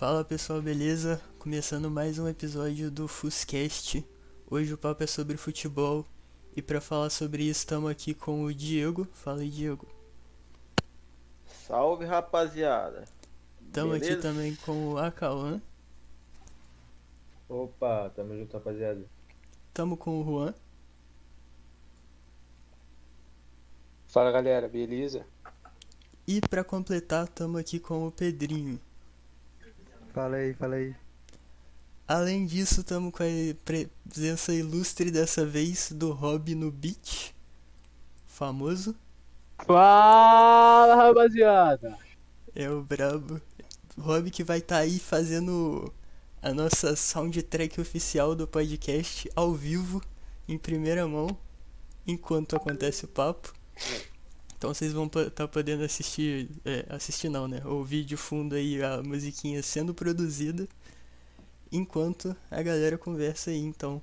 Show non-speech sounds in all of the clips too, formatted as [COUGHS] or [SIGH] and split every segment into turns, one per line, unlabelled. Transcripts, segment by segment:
Fala pessoal, beleza? Começando mais um episódio do Fuscast. Hoje o papo é sobre futebol e para falar sobre isso estamos aqui com o Diego. Fala aí, Diego.
Salve rapaziada.
Estamos aqui também com o Acauã.
Opa, tamo junto, rapaziada.
Tamo com o Juan.
Fala galera, beleza?
E para completar, estamos aqui com o Pedrinho.
Fala aí, fala aí.
Além disso, estamos com a presença ilustre dessa vez do Rob no beat. Famoso.
Fala, rapaziada!
É o brabo. Rob que vai estar aí fazendo a nossa soundtrack oficial do podcast ao vivo, em primeira mão, enquanto acontece o papo. Então vocês vão estar podendo assistir, é, assistir não, né? Ouvir de fundo aí a musiquinha sendo produzida, enquanto a galera conversa aí, então.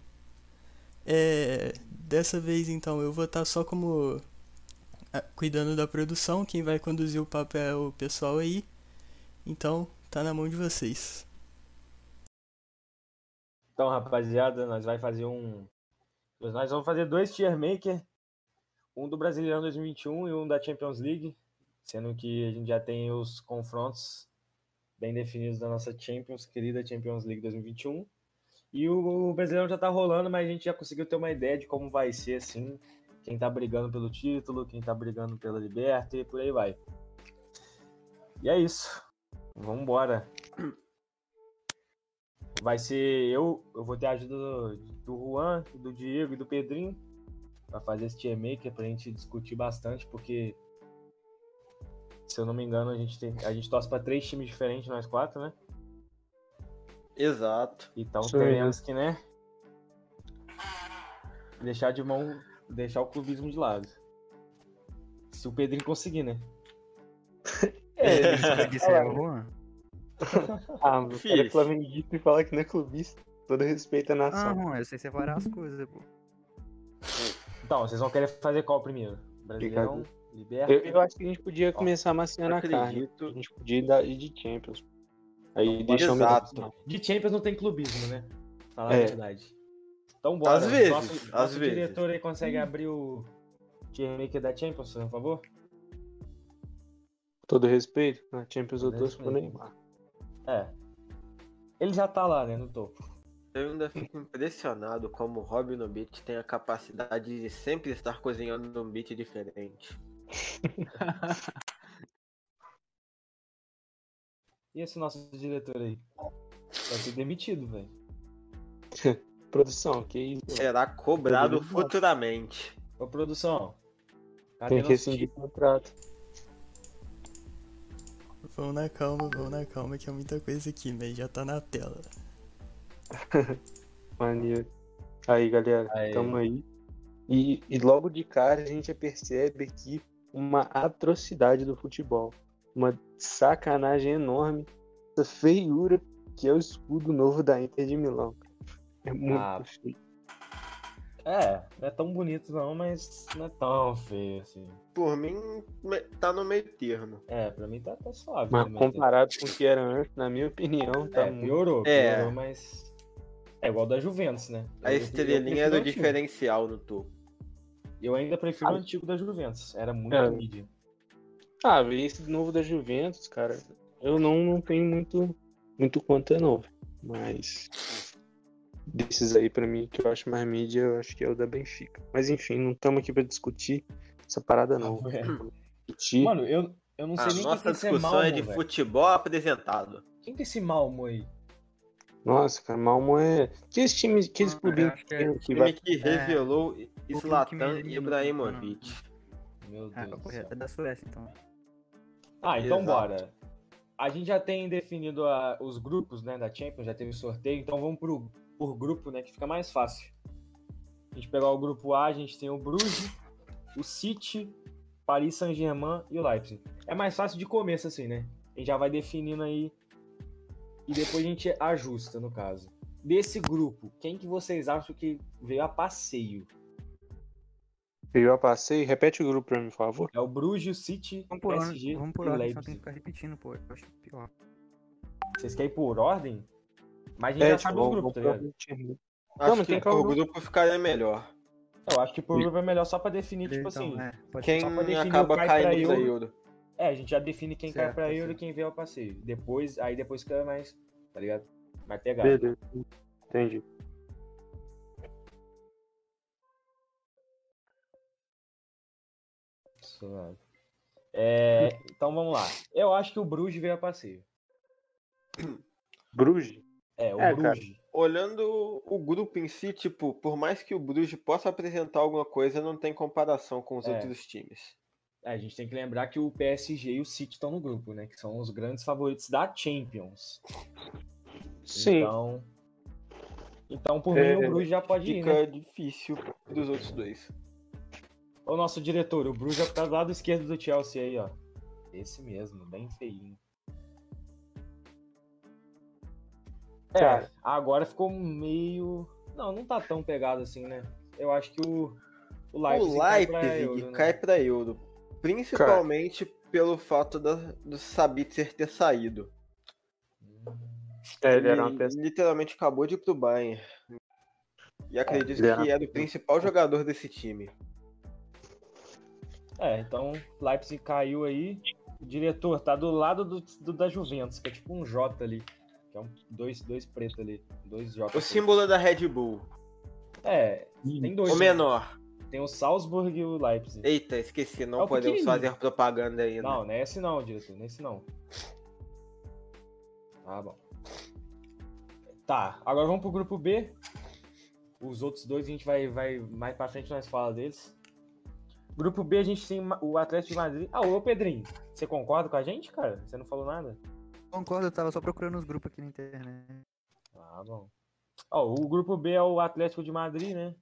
É, dessa vez, então, eu vou estar só como ah, cuidando da produção, quem vai conduzir o papo é o pessoal aí. Então, tá na mão de vocês.
Então, rapaziada, nós vai fazer um. Nós vamos fazer dois tier maker. Um do Brasileirão 2021 e um da Champions League. Sendo que a gente já tem os confrontos bem definidos da nossa Champions, querida Champions League 2021. E o Brasileirão já tá rolando, mas a gente já conseguiu ter uma ideia de como vai ser, assim. Quem tá brigando pelo título, quem tá brigando pela Liberta e por aí vai. E é isso. Vambora. Vai ser eu, eu vou ter a ajuda do, do Juan, do Diego e do Pedrinho pra fazer esse tier maker pra gente discutir bastante, porque se eu não me engano, a gente tem, a gente torce pra três times diferentes, nós quatro, né?
Exato.
Então
Isso aí.
teremos que, né? Deixar de mão, deixar o clubismo de lado. Se o Pedrinho conseguir, né?
Você [LAUGHS] disse é o Juan? [LAUGHS]
Ah, o cara é flamenguista e fala que não é clubista. Todo respeito à
Ah,
nação.
Juan, eu sei separar as coisas, pô. [LAUGHS]
Então, vocês vão querer fazer qual primeiro? Brasileirão, Liberta?
eu, eu acho que a gente podia começar amaciando a carne.
Acredito.
A gente podia ir da- de Champions. Aí deixar o
Exato.
De Champions não tem clubismo, né? Falar
É.
a verdade. Então bora.
Às vezes,
Nosso,
às
nosso
vezes.
diretor aí consegue abrir o tier maker da Champions, por favor?
Todo respeito. Na Champions eu
Todo
torço pro. Neymar.
É. Ele já tá lá, né, no topo.
Eu ainda fico impressionado como o Rob no beat tem a capacidade de sempre estar cozinhando um beat diferente. [LAUGHS]
E esse nosso diretor aí? Vai ser demitido, velho. [LAUGHS]
Produção, que isso?
Será cobrado futuramente.
Ô, produção. Cadê
Tem que rescindir o contrato.
Vão na calma, vão na calma, que é muita coisa aqui, mas já tá na tela. [LAUGHS]
Maneiro. Aí, galera,
Aí.
tamo aí. E, e logo de cara a gente já percebe aqui uma atrocidade do futebol. Uma sacanagem enorme. Essa feiura que é o escudo novo da Inter de Milão. É muito
Ah.
feio.
É, não é tão bonito não, mas não é tão feio assim.
Por mim, tá no meio termo.
É, pra mim tá, tá suave.
Mas
né,
comparado com o que era antes, na minha opinião, tá
É,
muito.
piorou,
É.
piorou, mas. É igual da Juventus, né?
A
Eu-
estrelinha do
o
diferencial no topo.
Eu ainda prefiro o
Ah.
antigo da Juventus. Era muito
É.
mídia.
Ah, esse novo da Juventus, cara, eu não, não tenho muito, muito conta não. Mas desses aí pra mim que eu acho mais mídia, eu acho que é o da Benfica. Mas enfim, não estamos aqui pra discutir essa parada não.
É.
Discutir.
Mano, eu, eu não sei
A
nem quem que
nossa
é esse
discussão
Malmo,
é de
velho.
futebol apresentado.
Quem que é esse Malmo aí?
Nossa, cara, Malmo é. Que esse time, que esse
Ah,
clubinho
que é
que
Time
vai.
que revelou Zlatan
me-
Ibrahimovic.
Meu
Ah,
Deus céu.
é da Suécia, então.
Ah, então
Exato.
bora. A gente já tem definido a- os grupos, né, da Champions, já teve sorteio, então vamos pro, por grupo, né, que fica mais fácil. A gente pegar o grupo A, a gente tem o Bruges, o City, Paris Saint-Germain e o Leipzig. É mais fácil de começo assim, né? A gente já vai definindo aí e depois a gente ajusta, no caso. Desse grupo, quem que vocês acham que veio a passeio?
Veio a passeio. Repete o grupo pra mim, por favor.
É o Bruges, o City,
Vamos por ordem,
PSG
vamos por
e
ordem, só tem que ficar repetindo, pô. Eu acho pior.
Vocês querem ir por ordem? Mas a gente já sabe os grupos, tá ligado?
Acho
mas
que
tem que
o
o
grupo ficaria melhor.
Eu acho que por grupo é melhor só pra definir, tipo
Então,
assim.
é,
Quem
Só pra definir
acaba
o cai pra
caindo pra
Euro. É, a gente já define quem cai
Certo,
pra Euro e quem vem ao passeio. Depois, aí depois fica mais, tá ligado? Mais pegado.
Beleza. Entendi.
É, então vamos lá. Eu acho que o Bruges veio a passeio.
Bruges?
É, o
É, cara.
Bruges.
Olhando o grupo em si, tipo, por mais que o Bruges possa apresentar alguma coisa, não tem comparação com os
É.
outros times.
É, a gente tem que lembrar que o PSG e o City estão no grupo, né? Que são os grandes favoritos da Champions.
Sim.
Então, então por
É,
mim, o Bruges já pode ir,
Fica
né?
difícil dos outros dois.
O nosso diretor, o Bruges já tá do lado esquerdo do Chelsea aí, ó. Esse mesmo, bem feinho. É, agora ficou meio. Não, não tá tão pegado assim, né? Eu acho que o, o Leipzig,
o
cai pra
Leipzig
Euro, né?
cai pra Euro. Principalmente pelo fato da, do Sabitzer ter saído.
É, ele era uma
Ele
peça.
literalmente acabou de ir pro Bayern. E acredito
ele era-
que era o principal jogador desse time.
É, então Leipzig caiu aí. O diretor tá do lado do, do da Juventus, que é tipo um J ali. Que é um dois, dois preto ali. Dois J.
O
preto.
símbolo da Red Bull.
É, tem dois.
O
né?
menor.
Tem o Salzburg e o Leipzig.
Eita, esqueci, não
É
podemos fazer propaganda ainda.
Não, não é esse não, diretor, não é esse não. Ah, bom. Tá, agora vamos pro grupo B. Os outros dois a gente vai, vai mais pra frente nós fala deles. Grupo B a gente tem o Atlético de Madrid. Ah, ô Pedrinho, você concorda com a gente, cara? Você não falou nada?
Concordo, eu tava só procurando os grupos aqui na internet.
Ah, bom. Ó, o grupo B é o Atlético de Madrid, né?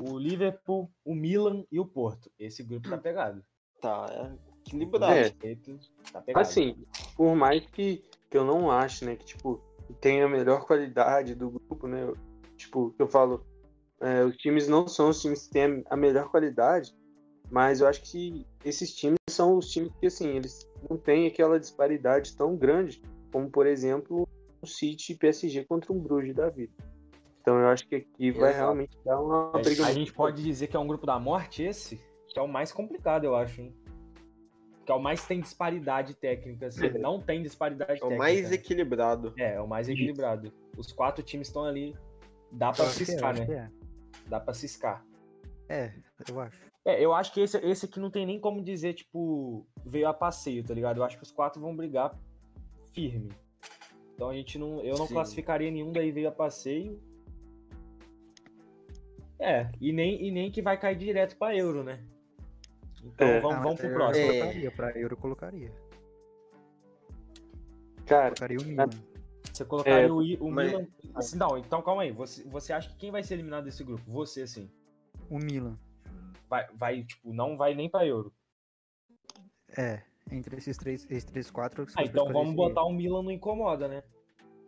O Liverpool, o Milan e o Porto. Esse grupo tá pegado.
Tá, é equilibrado.
É.
Eito, Tá pegado.
Assim, por mais que, que eu não ache, né, que, tipo, tem a melhor qualidade do grupo, né, eu- tipo, que eu falo, é, os times não são os times que têm a melhor qualidade, mas eu acho que esses times são os times que, assim, eles não têm aquela disparidade tão grande, como, por exemplo, o City e PSG contra um Bruges da vida. Então eu acho que aqui vai
Exato.
realmente dar uma
É,
briga
a
muito
gente pode dizer que é um grupo da morte esse, que é o mais complicado, eu acho, hein? Que é o mais tem disparidade técnica, assim.
É. [LAUGHS]
Não tem disparidade
É o
técnica.
mais
né?
equilibrado.
É, é o mais equilibrado. Os quatro times estão ali. Dá pra
Eu é,
ciscar, né?
é.
Dá pra ciscar.
É, eu acho.
É, eu acho que esse, esse aqui não tem nem como dizer, tipo, veio a passeio, tá ligado? Eu acho que os quatro vão brigar firme. Então a gente não. Eu não
Sim.
classificaria nenhum daí veio a passeio. É, e nem, e nem que vai cair direto pra euro, né? Então
É.
vamos,
Ah,
vamos pro
eu
próximo.
É.
Colocaria, pra Euro eu colocaria.
Cara,
Colocaria o Milan.
Você colocaria
É,
o, o
mas-
Milan. Assim, não, então calma aí. Você, você acha que quem vai ser eliminado desse grupo? Você, assim.
O Milan.
Vai, vai tipo, não vai nem pra euro.
É, entre esses três, esses três quatro.
Ah, então vamos botar o Milan no incomoda, né?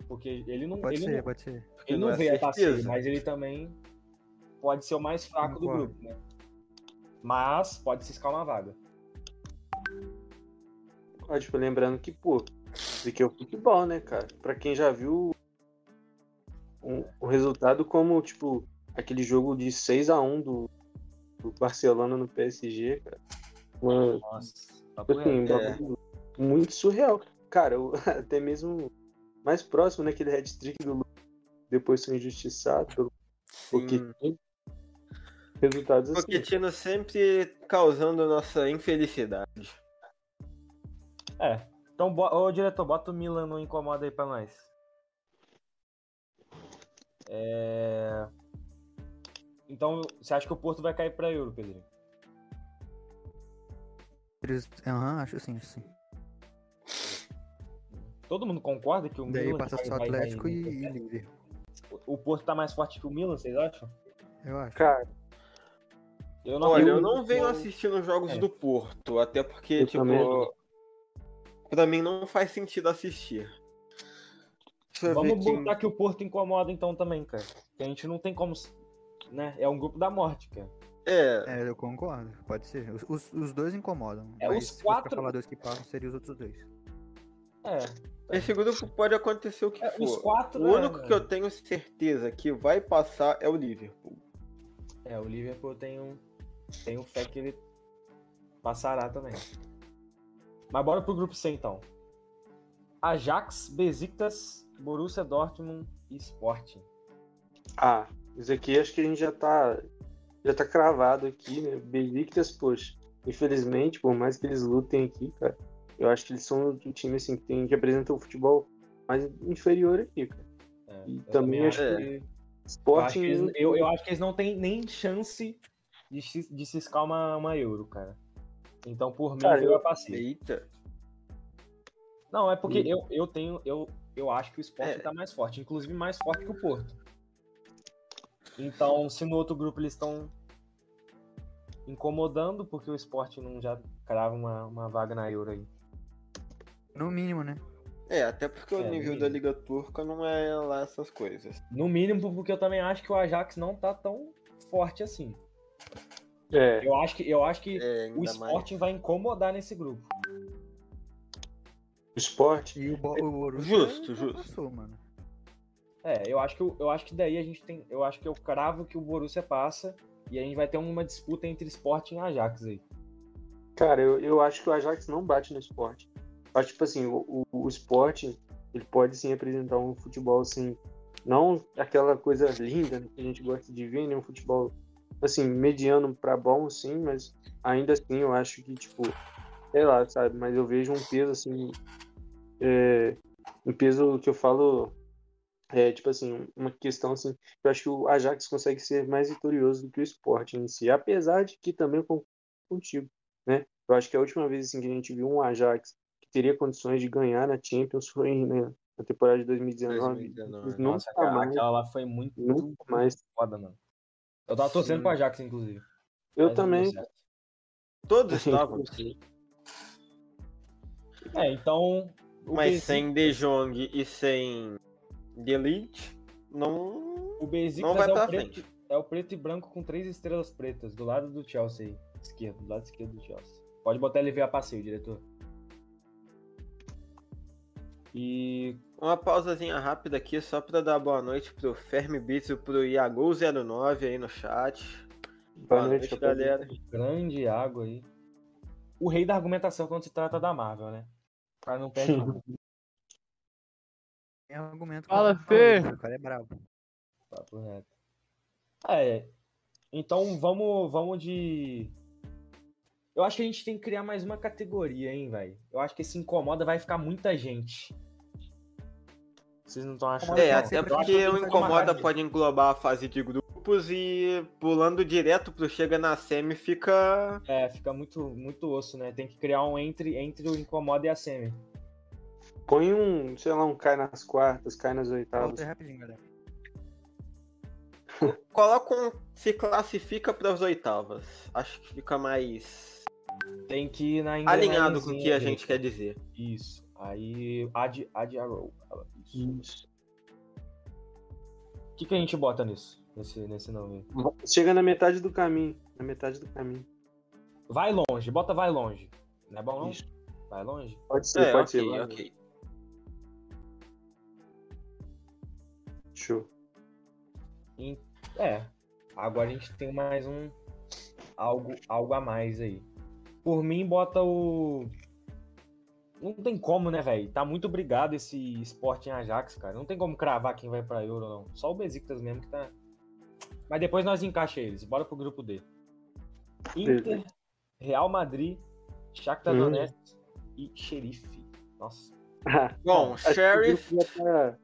Porque ele não.
Pode
ele
ser,
não,
pode ser.
Ele
não
não
é
veio a
certeza.
mas ele também pode ser o mais fraco do grupo, né? Mas pode ciscar uma vaga.
Ó, tipo, lembrando que, pô, isso aqui é o futebol, né, cara? Pra quem já viu um- o resultado como, tipo, aquele jogo de 6 a 1 do, do Barcelona no PSG, cara. Uma,
Nossa.
tipo assim,
É.
muito surreal. Cara, eu- [LAUGHS] até mesmo mais próximo, né, aquele head-trick do Lu- depois foi injustiçado pelo porque. Resultados assim.
Pochettino sempre causando nossa infelicidade.
É. Então, bo... ô diretor, bota o Milan no incomoda aí pra nós. É... Então, você acha que o Porto vai cair pra Euro, Pedrinho?
Eles- Aham, acho sim, sim.
Todo mundo concorda que o
Daí
Milan
passa
vai-
só
vai- vai-
Atlético e, e Liverpool.
O Porto tá mais forte que o Milan, vocês acham?
Eu acho.
Cara,
Eu
Olha, eu não venho assistindo os jogos
É.
do Porto, até porque,
Eu
tipo,
também não.
pra mim não faz sentido assistir. Deixa
Vamos
quem-
botar que o Porto incomoda então também, cara. Que a gente não tem como. Né? É um grupo da morte, cara.
É,
É, eu concordo. Pode ser. Os, os, os dois incomodam.
É,
mas
os quatro-
falar dois que passam, seriam os outros dois.
É.
Esse grupo pode acontecer o que
É,
for.
os quatro.
O
é,
único que eu tenho certeza que vai passar é o Liverpool.
É, o Liverpool eu tenho, tenho fé que ele passará também. Mas bora pro grupo C então. Ajax, Besiktas, Borussia Dortmund e Sporting.
Ah, isso aqui acho que a gente já tá, já tá cravado aqui, né? Besiktas, poxa, infelizmente, por mais que eles lutem aqui, cara, eu acho que eles são o time assim, que, tem, que apresenta o futebol mais inferior aqui, cara.
É,
E também acho
que-
que-
eu acho,
Sporting.
que eles, eu, eu acho que eles não têm nem chance de, se- de ciscar uma, uma euro, cara. Então, por mim,
Cara,
eu
eu-
passei.
Eita.
Não, é porque eu, eu tenho. Eu, eu acho que o Sporting
É.
tá mais forte, inclusive mais forte que o Porto. Então, se no outro grupo eles estão incomodando, porque o Sporting não já crava uma, uma vaga na Euro aí.
No mínimo, né?
É, até porque o
É,
nível
mínimo.
da Liga Turca não é lá essas coisas.
No mínimo, porque eu também acho que o Ajax não tá tão forte assim.
É,
Eu acho que, eu acho que
É,
o Sporting vai incomodar nesse grupo.
o Sport.
E o, o Borussia
Justo, justo.
passou, mano.
É, eu acho que eu acho que daí a gente tem, eu acho que eu cravo que o Borussia passa e a gente vai ter uma disputa entre Sporting e Ajax aí.
Cara, eu, eu acho que o Ajax não bate no esporte. Acho tipo assim, o, o, o esporte, ele pode sim apresentar um futebol assim, não aquela coisa linda que a gente gosta de ver, né? Um futebol assim, mediano pra bom, sim, mas ainda assim eu acho que, tipo, sei lá, sabe, mas eu vejo um peso assim, é, um peso que eu falo, é tipo assim, uma questão assim, eu acho que o Ajax consegue ser mais vitorioso do que o esporte em si, apesar de que também eu concordo contigo né? Eu acho que a última vez assim, que a gente viu um Ajax que teria condições de ganhar na Champions foi né, na temporada de 2019.
2019.
Nunca
Nossa,
mais,
aquela lá foi muito,
nunca mais.
foda, mano. Eu tava torcendo
Sim.
pro Ajax, inclusive.
Eu
mas
também.
Todos [LAUGHS] estavam.
É, então.
Mas sem De Jong e sem De Elite, não.
O
Não vai
é,
pra
o preto,
frente.
é o preto e branco com três estrelas pretas, do lado do Chelsea aí. Esquerdo, do lado esquerdo do Chelsea. Pode botar ele ver a passeio, diretor. E.
Uma pausazinha rápida aqui só pra dar boa noite pro Fermi Beats e pro Iago09 aí no chat. Boa noite,
rapaziada.
galera.
Grande água aí. O rei da argumentação quando se trata da Marvel, né? [LAUGHS] O cara não perde uma.
Tem argumento.
Fala, Fê.
Maurício, O cara é brabo.
Papo reto. É. Então vamos, vamos de. Eu acho que a gente tem que criar mais uma categoria, hein, velho. Eu acho que esse incomoda vai ficar muita gente. Vocês não estão achando?
É, até
que
porque o
uma
Incomoda pode englobar a fase de grupos e pulando direto pro Chega na Semi fica.
É, fica muito, muito osso, né? Tem que criar um entre, entre o incomoda e a semi.
Põe um, sei lá, um cai nas quartas, cai nas oitavas.
Volta aí rapidinho, galera.
Coloca um. Se classifica pras oitavas. Acho que fica mais
Tem que ir na
alinhado com o que a gente quer dizer.
Isso. Aí, add, add a row. Isso.
Isso.
O que, que a gente bota nisso? Nesse, nesse nome aí?
Chega na metade do caminho. Na metade do caminho.
Vai longe, bota vai longe. Não é bom não?
Isso.
Vai longe?
Pode ser,
É,
pode
ok,
ser. vai.
ok.
Show.
É. Agora a gente tem mais um. Algo, algo a mais aí. Por mim, bota o. Não tem como, né, velho? Tá muito obrigado esse esporte em Ajax, cara. Não tem como cravar quem vai pra Euro, não. Só o Besiktas mesmo que tá. Mas depois nós encaixa eles. Bora pro grupo D. Inter. Real Madrid, Shakhtar
Hum.
Donetsk e Xerife. Nossa. [LAUGHS]
Bom, Sheriff
tá-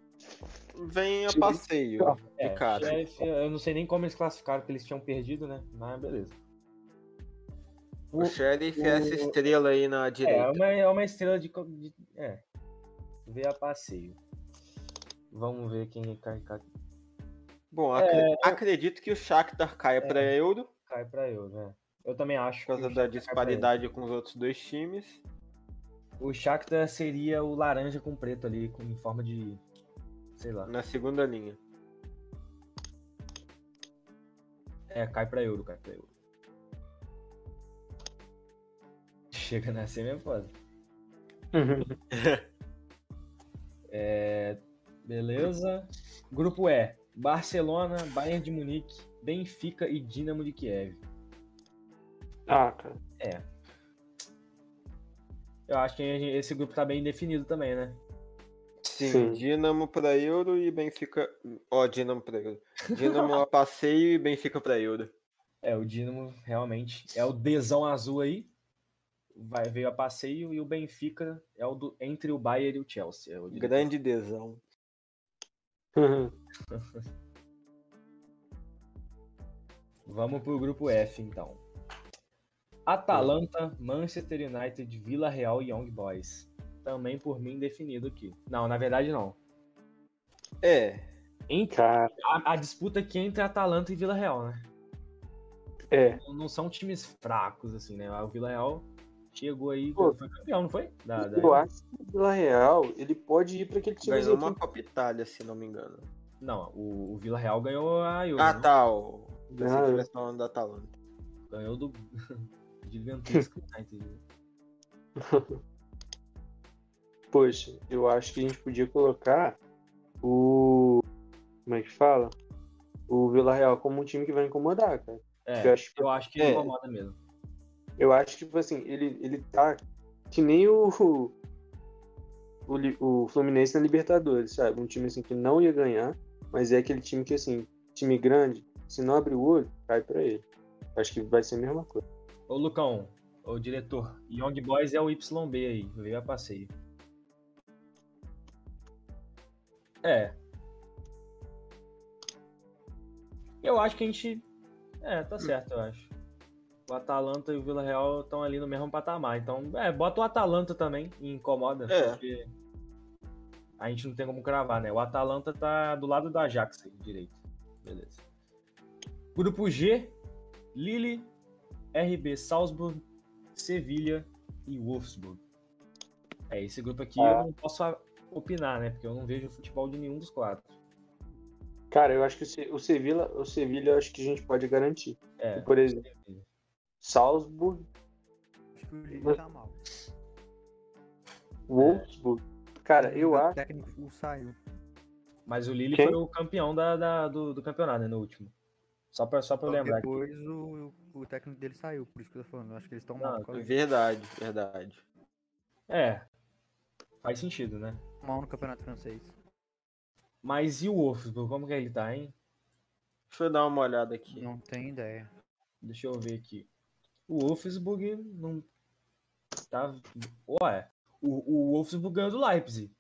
vem a passeio.
É,
De cara.
Sheriff, eu não sei nem como eles classificaram, porque eles tinham perdido, né? Mas beleza.
O Sheriff é essa estrela aí na
É,
direita.
é uma, é uma estrela de, de. É. Vê a passeio. Vamos ver quem cai, cai,
Bom,
É,
acre- acredito que o Shakhtar caia pra Euro
cai pra eu, né? Eu também acho
por causa
o
da disparidade com os outros dois times.
O Shakhtar seria o laranja com preto ali, com, em forma de. Sei lá.
Na segunda linha.
É, cai pra euro, cai pra euro. Chega na semi é foda. É, beleza. Grupo E: Barcelona, Bayern de Munique, Benfica e Dinamo de Kiev.
Ah, cara.
Eu acho que esse grupo tá bem definido também, né?
Sim,
Sim.
Dinamo pra Euro e Benfica. Ó, Dinamo pra Euro. Dinamo a [LAUGHS] passeio e Benfica pra Euro.
É, o Dinamo realmente é o desão azul aí. Vai, veio a passeio e o Benfica é o do, entre o Bayern e o Chelsea. é o.
Grande desão. [LAUGHS]
Vamos pro grupo F, então. Atalanta, Manchester United, Vila Real e Young Boys. Também por mim definido aqui. Não, na verdade não.
É,
Entre, a, a disputa aqui é entre Atalanta e Vila Real, né?
é.
Não- Não são times fracos, assim, né? O Vila Real chegou aí,
Pô.
foi campeão, não foi? Da, da-
Eu acho que o Vila Real, ele pode ir pra aquele time
ganhou uma Copa Itália, se não me engano.
Não, o, o Vila Real ganhou a Euro,
Ah,
né?
tá. O...
Eu-
falando da Atalanta.
Ganhou do [LAUGHS] gigantesco [LAUGHS] United.
Poxa, eu acho que a gente podia colocar o. Como é que fala? O Vila Real como um time que vai incomodar, cara.
É,
Eu acho,
eu acho que
É.
incomoda mesmo.
Eu acho que, tipo assim, ele, ele tá que nem o, o, o Fluminense na Libertadores, sabe? Um time assim que não ia ganhar, mas é aquele time que, assim, time grande, se não abrir o olho, cai pra ele. Acho que vai ser a mesma coisa.
Ô, Lucão, ô diretor, Young Boys é o YB aí, veio a passeio. É. Eu acho que a gente. É, tá certo, eu acho. O Atalanta e o Vila Real estão ali no mesmo patamar. Então, é, bota o Atalanta também e incomoda,
É.
porque a gente não tem como cravar, né? O Atalanta tá do lado do Ajax direito. Beleza. Grupo G, Lille, RB Salzburg, Sevilha e Wolfsburg. É, esse grupo aqui
Ah.
eu não posso opinar, né? Porque eu não vejo futebol de nenhum dos quatro.
Cara, eu acho que o Sevilla, o Sevilla eu acho que a gente pode garantir.
É,
Por exemplo, Salzburg,
Acho que o Lille tá mal.
Wolfsburg. Cara, eu
O
acho.
técnico saiu.
mas o Lille
Quem?
foi o campeão da, da- do, do campeonato, né? No último. Só pra, só pra eu lembrar. aqui.
Depois o, o técnico dele saiu, por isso que eu tô falando. Eu acho que eles estão mal.
Verdade, verdade.
É, faz sentido, né?
Mal no campeonato francês.
Mas e o Wolfsburg? Como que ele tá, hein?
Deixa eu dar uma olhada aqui.
Não tem ideia.
Deixa eu ver aqui. O Wolfsburg não tá. Ué, o, o Wolfsburg ganhou do Leipzig.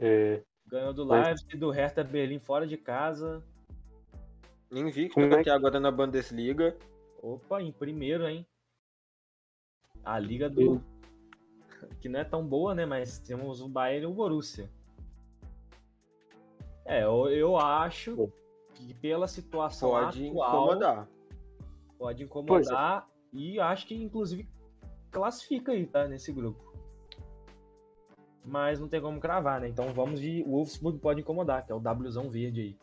É,
Ganhou do Leipzig, do Hertha Berlim fora de casa.
Invicto
é
aqui agora na Bundesliga.
Opa, em primeiro, hein? A liga do. [LAUGHS] Que não é tão boa, né? Mas temos o Bayern e o Borussia. É, eu, eu acho que pela situação
Pode
atual
incomodar.
Pode incomodar e acho que inclusive classifica aí, tá? Nesse grupo. Mas não tem como cravar, né? Então vamos de o Wolfsburg pode incomodar, que é o Wzão verde aí.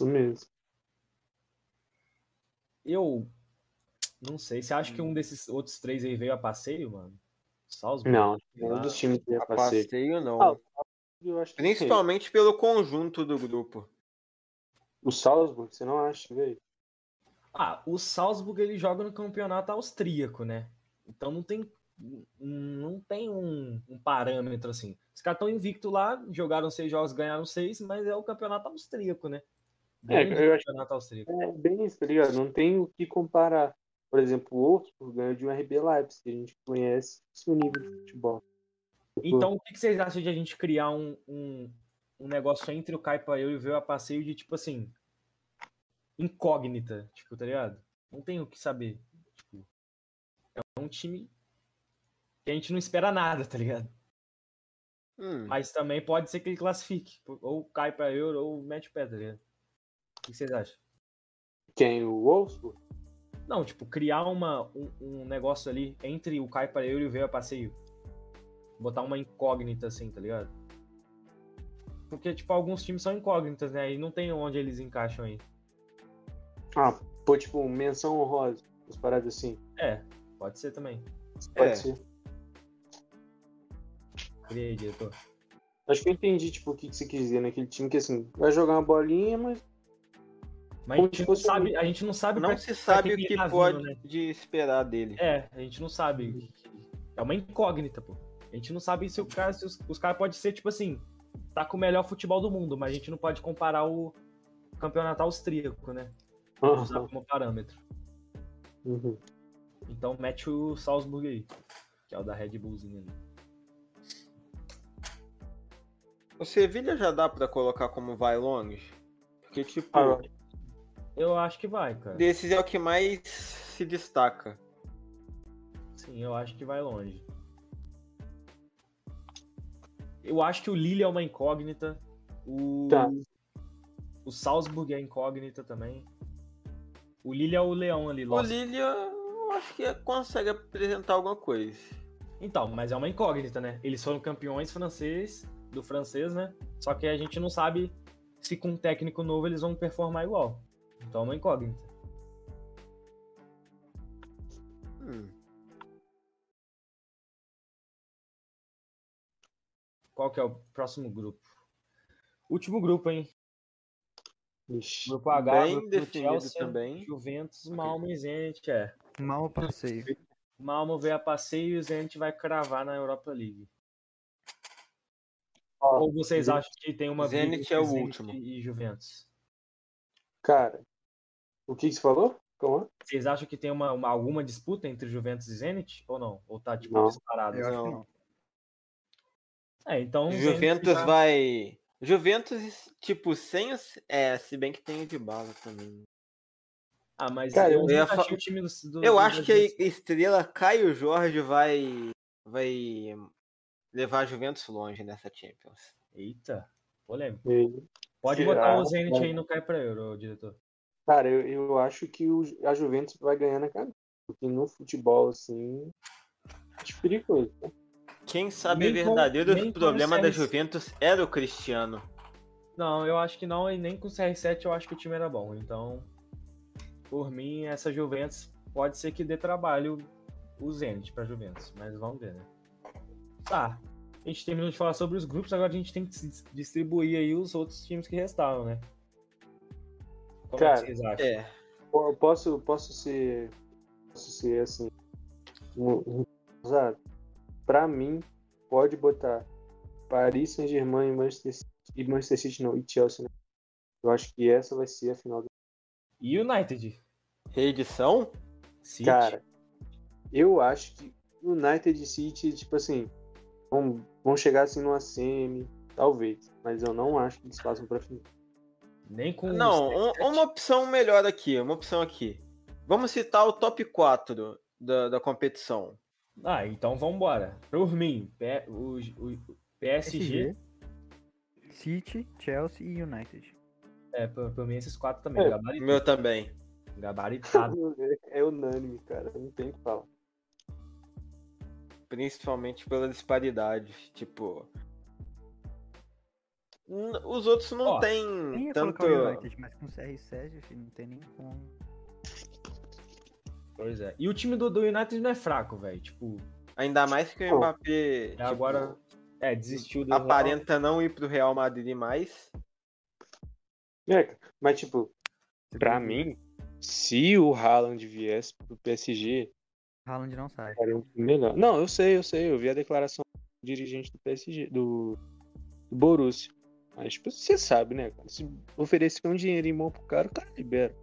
isso mesmo.
Eu não sei. Você acha que um desses outros três aí veio a passeio, mano? Salzburg?
Não,
sei
nenhum dos times eu
A
passei.
passeio não.
Ah, Eu acho que sim.
Principalmente pelo conjunto do grupo.
O Salzburg, você não acha, velho?
Ah, o Salzburg ele joga no campeonato austríaco, né? Então não tem não tem um, um parâmetro assim. Os caras estão invictos lá, jogaram seis jogos, ganharam seis, mas é o campeonato austríaco, né?
É, eu acho-
campeonato austríaco.
É bem isso, tá ligado? Não tem o que comparar. Por exemplo, o Wolfsburg ganhou de um RB Leipzig, que a gente conhece o nível de futebol.
Então, o que que vocês acham de a gente criar um, um, um negócio entre o Caipa e eu e ver a passeio de tipo assim, incógnita, tipo, tá ligado? Não tem o que saber. Tipo, é um time que a gente não espera nada, tá ligado?
Hum,
Mas também pode ser que ele classifique. Ou cai pra Euro ou mete o pé, tá ligado? O que vocês acham?
Quem? O Wolfsburg?
Não, tipo, criar uma, um, um negócio ali entre o cai pra Euro e o veio a passeio. Botar uma incógnita assim, tá ligado? Porque, tipo, alguns times são incógnitas, né? E não tem onde eles encaixam aí.
Ah, pô, tipo, menção honrosa. As paradas assim.
É, pode ser também.
Pode
É.
ser.
E aí, diretor?
Acho que eu entendi, tipo, o que, que você quis dizer naquele time que, assim, vai jogar uma bolinha, mas
Mas a gente, não sabe, a gente não sabe
Não
pra-
se
pra
sabe o que
tá vindo,
pode
né?
de esperar dele.
É, a gente não sabe. É uma incógnita, pô. A gente não sabe se o cara, se os, os caras podem ser, tipo assim, tá com o melhor futebol do mundo, mas a gente não pode comparar o campeonato austríaco, né? Usar como parâmetro.
Uhum.
Então mete o Salzburg aí, que é o da Red Bullzinho ali.
O Sevilha já dá pra colocar como vai longe? Porque, tipo,
Ah,
Eu acho que vai, cara.
desses é o que mais se destaca.
Sim, eu acho que vai longe. Eu acho que o Lille é uma incógnita. O,
Tá.
o Salzburg é incógnita também. O Lille é o leão ali,
O
Lost.
Lille, eu acho que consegue apresentar alguma coisa.
Então, mas é uma incógnita, né? Eles foram campeões francês, do francês, né? Só que a gente não sabe se com um técnico novo eles vão performar igual. Então é uma incógnita. Qual que é o próximo grupo? Último grupo, hein?
Ixi.
Grupo H,
Bem
grupo do
definido
Chelsea,
também.
Juventus, Malmo e Zenit, é.
Mal passeio.
Malmo veio a passeio e o Zenit vai cravar na Europa League.
Ó,
Ou vocês
Zenit-
acham que tem uma
Zenit é o
Zenit
último.
e Juventus?
Cara, o que, você falou? Como é?
Vocês acham que tem uma, uma- alguma disputa entre Juventus e Zenit? Ou não? Ou tá tipo
Não.
disparado?
Eu acho
Não.
que não.
É, então
Juventus
tá-
vai. Juventus, tipo, sem os. É, se bem que tem o de bala também.
Ah, mas
Cara,
eu
eu fa-
time do, do
Eu
do
acho que a estrela Caio Jorge vai. Vai levar a Juventus longe nessa Champions.
Eita, polêmico. Pode
Será?
botar o Zenit aí no cai pra euro, diretor.
Cara, eu, eu acho que o, a Juventus vai ganhar na caneta. Porque no futebol, assim. Acho perigoso. né?
Quem sabe o
Nem com-
verdadeiro
com
problema
o
da
CR7.
Juventus era o Cristiano.
Não, eu acho que não, e nem com o CR7 eu acho que o time era bom. Então, por mim, essa Juventus pode ser que dê trabalho o Zenit pra Juventus, mas vamos ver, né? Tá. A gente terminou de falar sobre os grupos, agora a gente tem que dis- distribuir aí os outros times que restaram, né? Como
Cara,
é que vocês acham?
É.
Po- Posso, posso ser. Posso ser assim. um- um- Pra mim, pode botar Paris Saint-Germain e Manchester City. E Manchester City não, e Chelsea, né? Eu acho que essa vai ser a final do.
E United?
Reedição?
City?
Cara, eu acho que United e City, tipo assim, vão, vão chegar assim numa semi, talvez. Mas eu não acho que eles passam pra final.
Nem com
Não, um-
CR7?
uma opção melhor aqui, uma opção aqui. Vamos citar o top 4 da, da competição.
Ah, então vambora. Por mim, P- o, o- o PSG,
City, Chelsea e United.
é, por, por mim esses quatro também,
É,
Meu também.
gabaritado. [LAUGHS]
É unânime, cara. Não tem o que falar.
Principalmente pela disparidade. Tipo. Os outros não
Ó,
tem tanto.
colocar o United, mas com CR7, filho, não tem nem como.
Pois é. E o time do, do United não é fraco, velho. Tipo,
Ainda mais que o Mbappé tipo,
agora é, desistiu do
aparenta não ir pro Real Madrid mais.
É, mas tipo, pra mim, se o Haaland viesse pro PSG,
Haaland não sai.
Um melhor. Não, eu sei, eu sei. Eu vi a declaração do dirigente do PSG, do, do Borussia. Mas, tipo, você sabe, né? Se oferecer um dinheirinho bom pro cara, o cara libera.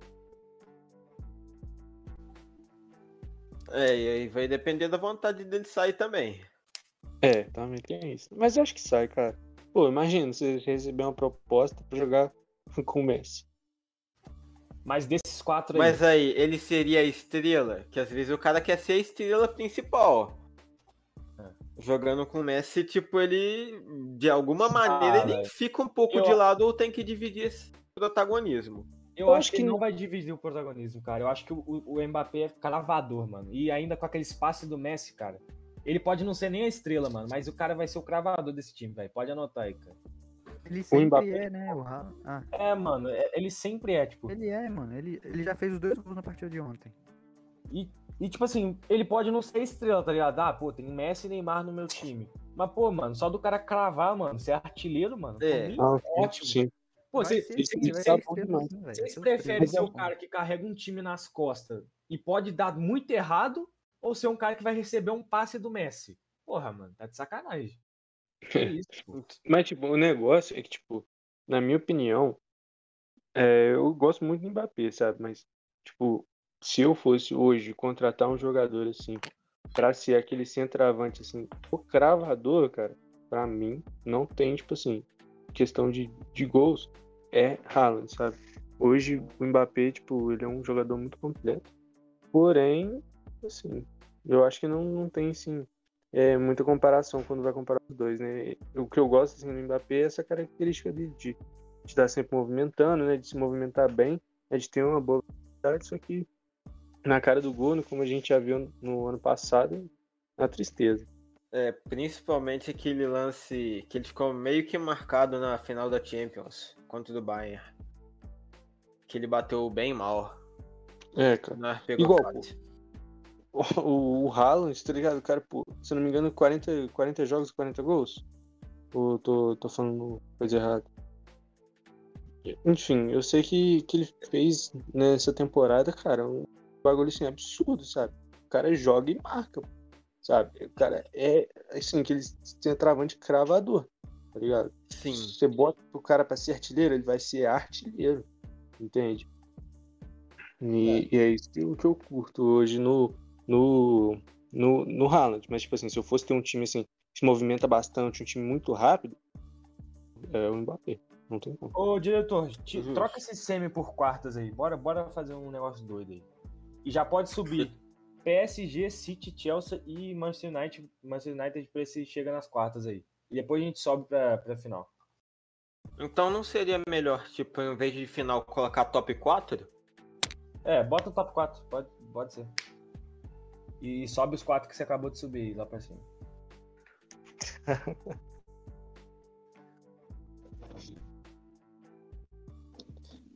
É, e aí vai depender da vontade dele sair também.
É, também tem isso. Mas eu acho que sai, cara. Pô, imagina você receber uma proposta pra jogar [LAUGHS] com o Messi.
Mas desses quatro aí,
Mas aí, ele seria a estrela? Que às vezes o cara quer ser a estrela principal.
É.
Jogando com o Messi, tipo, ele. De alguma maneira, ele
velho.
fica um pouco
Eu-
de lado ou tem que dividir esse protagonismo.
Eu acho que
que
ele não vai dividir o protagonismo, cara. Eu acho que o, o, o Mbappé é cravador, mano. E ainda com aquele espaço do Messi, cara. Ele pode não ser nem a estrela, mano, mas o cara vai ser o cravador desse time, velho. Pode anotar aí, cara.
Ele sempre
Mbappé-
é, né? O. Ah,
É, mano, é- ele sempre é, tipo.
ele é, mano. Ele, ele já fez os dois gols na partida de ontem.
E, e, tipo assim, ele pode não ser estrela, tá ligado? Ah, pô, tem Messi e Neymar no meu time. Mas, pô, mano, só do cara cravar, mano, ser artilheiro, mano.
É.
mim,
Ah,
ótimo.
Sim.
Pô,
Vai
vocês
ser
vocês-
sim,
vocês
são
preferem ser o cara que carrega um time nas costas e pode dar muito errado ou ser um cara que vai receber um passe do Messi? Porra, mano, tá de sacanagem. Que [LAUGHS] isso.
Mas, tipo, o negócio é que, tipo, na minha opinião, é, eu gosto muito do Mbappé, sabe? Mas, tipo, se eu fosse hoje contratar um jogador assim, pra ser aquele centroavante, assim, o cravador, cara, pra mim, não tem, tipo assim, questão de, de gols, é Haaland, sabe? Hoje, o Mbappé, tipo, ele é um jogador muito completo. Porém, assim, eu acho que não, não tem, assim, é, muita comparação quando vai comparar os dois, né? O que eu gosto assim, do Mbappé é essa característica dele de, de estar sempre movimentando, né? De se movimentar bem, né? de ter uma boa velocidade, só que na cara do gol, como a gente já viu no ano passado, na tristeza.
É, principalmente aquele lance que ele ficou meio que marcado na final da Champions contra o Bayern. Que ele bateu bem mal.
É, cara.
Pegou
Igual,
fácil.
O, o Haaland, tá ligado? O cara, pô, se não me engano, 40, 40 jogos, 40 gols? Ou tô, tô falando coisa errada? Enfim, eu sei que, que ele fez nessa temporada, cara, um bagulho assim absurdo, sabe? O cara joga e marca, sabe? Cara é, assim, aquele centroavante cravador, tá ligado?
Sim.
Se você bota o cara pra ser artilheiro, ele vai ser artilheiro, entende? E, e é isso que eu, que eu curto hoje no, no, no, no Haaland. Mas, tipo assim, se eu fosse ter um time assim, que se movimenta bastante, um time muito rápido, é o Mbappé. Não tem como.
Ô, diretor, te-
Justo.
troca esse semi por quartas aí. Bora, bora fazer um negócio doido aí. E já pode subir [LAUGHS] PSG, City, Chelsea e Manchester United, Manchester United ver se chega nas quartas aí. E depois a gente sobe pra, pra final.
Então não seria melhor, tipo, em vez de final, colocar top 4?
É, bota o top 4, pode, pode ser. E sobe os quatro que você acabou de subir lá pra cima. [LAUGHS]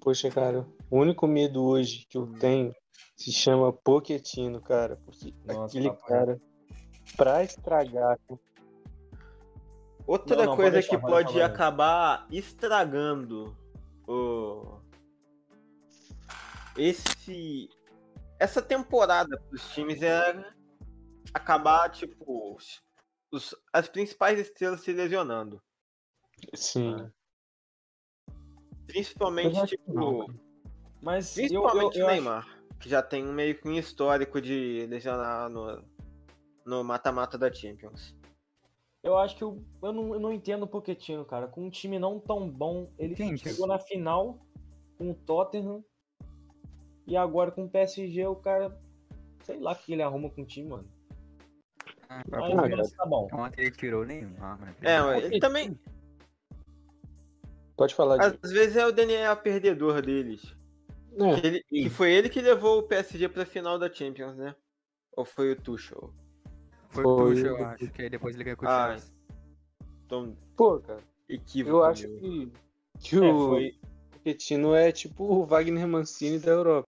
Poxa, cara, o único medo hoje que eu tenho se chama Pochettino, cara. Porque
Nossa,
aquele
papo
cara, pra estragar,
Outra
Não, não, pode
coisa
deixar,
que
pode
acabar estragando o esse essa temporada dos times é acabar tipo os- os- as principais estrelas se lesionando,
sim.
Ah.
principalmente
Eu acho que
tipo
não,
Mas eu, eu,
principalmente
eu
o
acho-
Neymar, que já tem um meio que um histórico de lesionar no no mata-mata da Champions.
Eu acho que eu, eu, não, eu não entendo o Pochettino, cara. Com um time não tão bom, ele
Quem?
chegou na final com o Tottenham e agora com o PSG o cara, sei lá o que ele arruma com o time, mano.
Ah,
Mas,
cara.
mas tá bom.
Ontem ele tirou nenhum. Ah, mas
É, mas ele também
Pode falar de.
às vezes é o DNA perdedor deles.
É,
Que, ele- que foi ele que levou o PSG pra final da Champions, né? Ou foi o Tuchel?
Foi o. Tuchel, eu acho, que aí depois ele ganhou com o
Ah,
Chelsea.
Então,
pô, cara,
equívoco.
eu acho
meu.
que, que
É,
o
foi,
Pochettino é tipo o Wagner Mancini da Europa.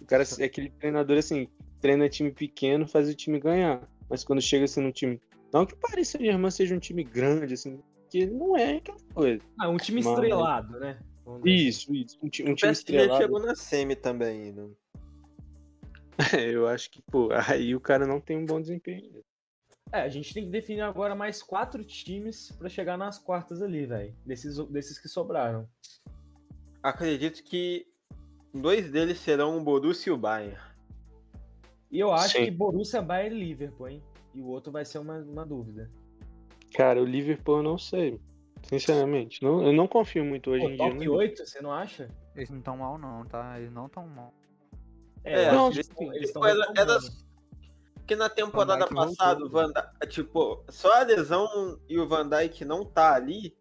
O cara é aquele treinador assim, treina time pequeno, faz o time ganhar. Mas quando chega assim num time. Não que o Paris Saint-Germain seja um time grande, assim, que não é aquela coisa.
ah, um time
Mas-
estrelado, né?
Isso, isso. Um, ti- um
O
time
PSG
estrelado.
chegou na semi também. Né? [LAUGHS]
Eu acho que, pô, aí o cara não tem um bom desempenho.
É, a gente tem que definir agora mais quatro times pra chegar nas quartas ali, velho. Desses, desses que sobraram.
Acredito que dois deles serão o Borussia e o Bayern.
E eu acho
Sim.
que Borussia, Bayern e Liverpool, hein? E o outro vai ser uma, uma dúvida.
Cara, o Liverpool eu não sei. Sinceramente. Não, eu não confio muito hoje
Pô,
em dia.
top
no
8, você não acha?
Eles não tão mal, não, tá? Eles não tão mal.
É,
eu
não,
que eles
tipo,
tão- eles estão
Tipo, era-
retomando.
Porque na temporada passada, o? Van Dijk, tipo, só a lesão e o Van Dijk não tá ali,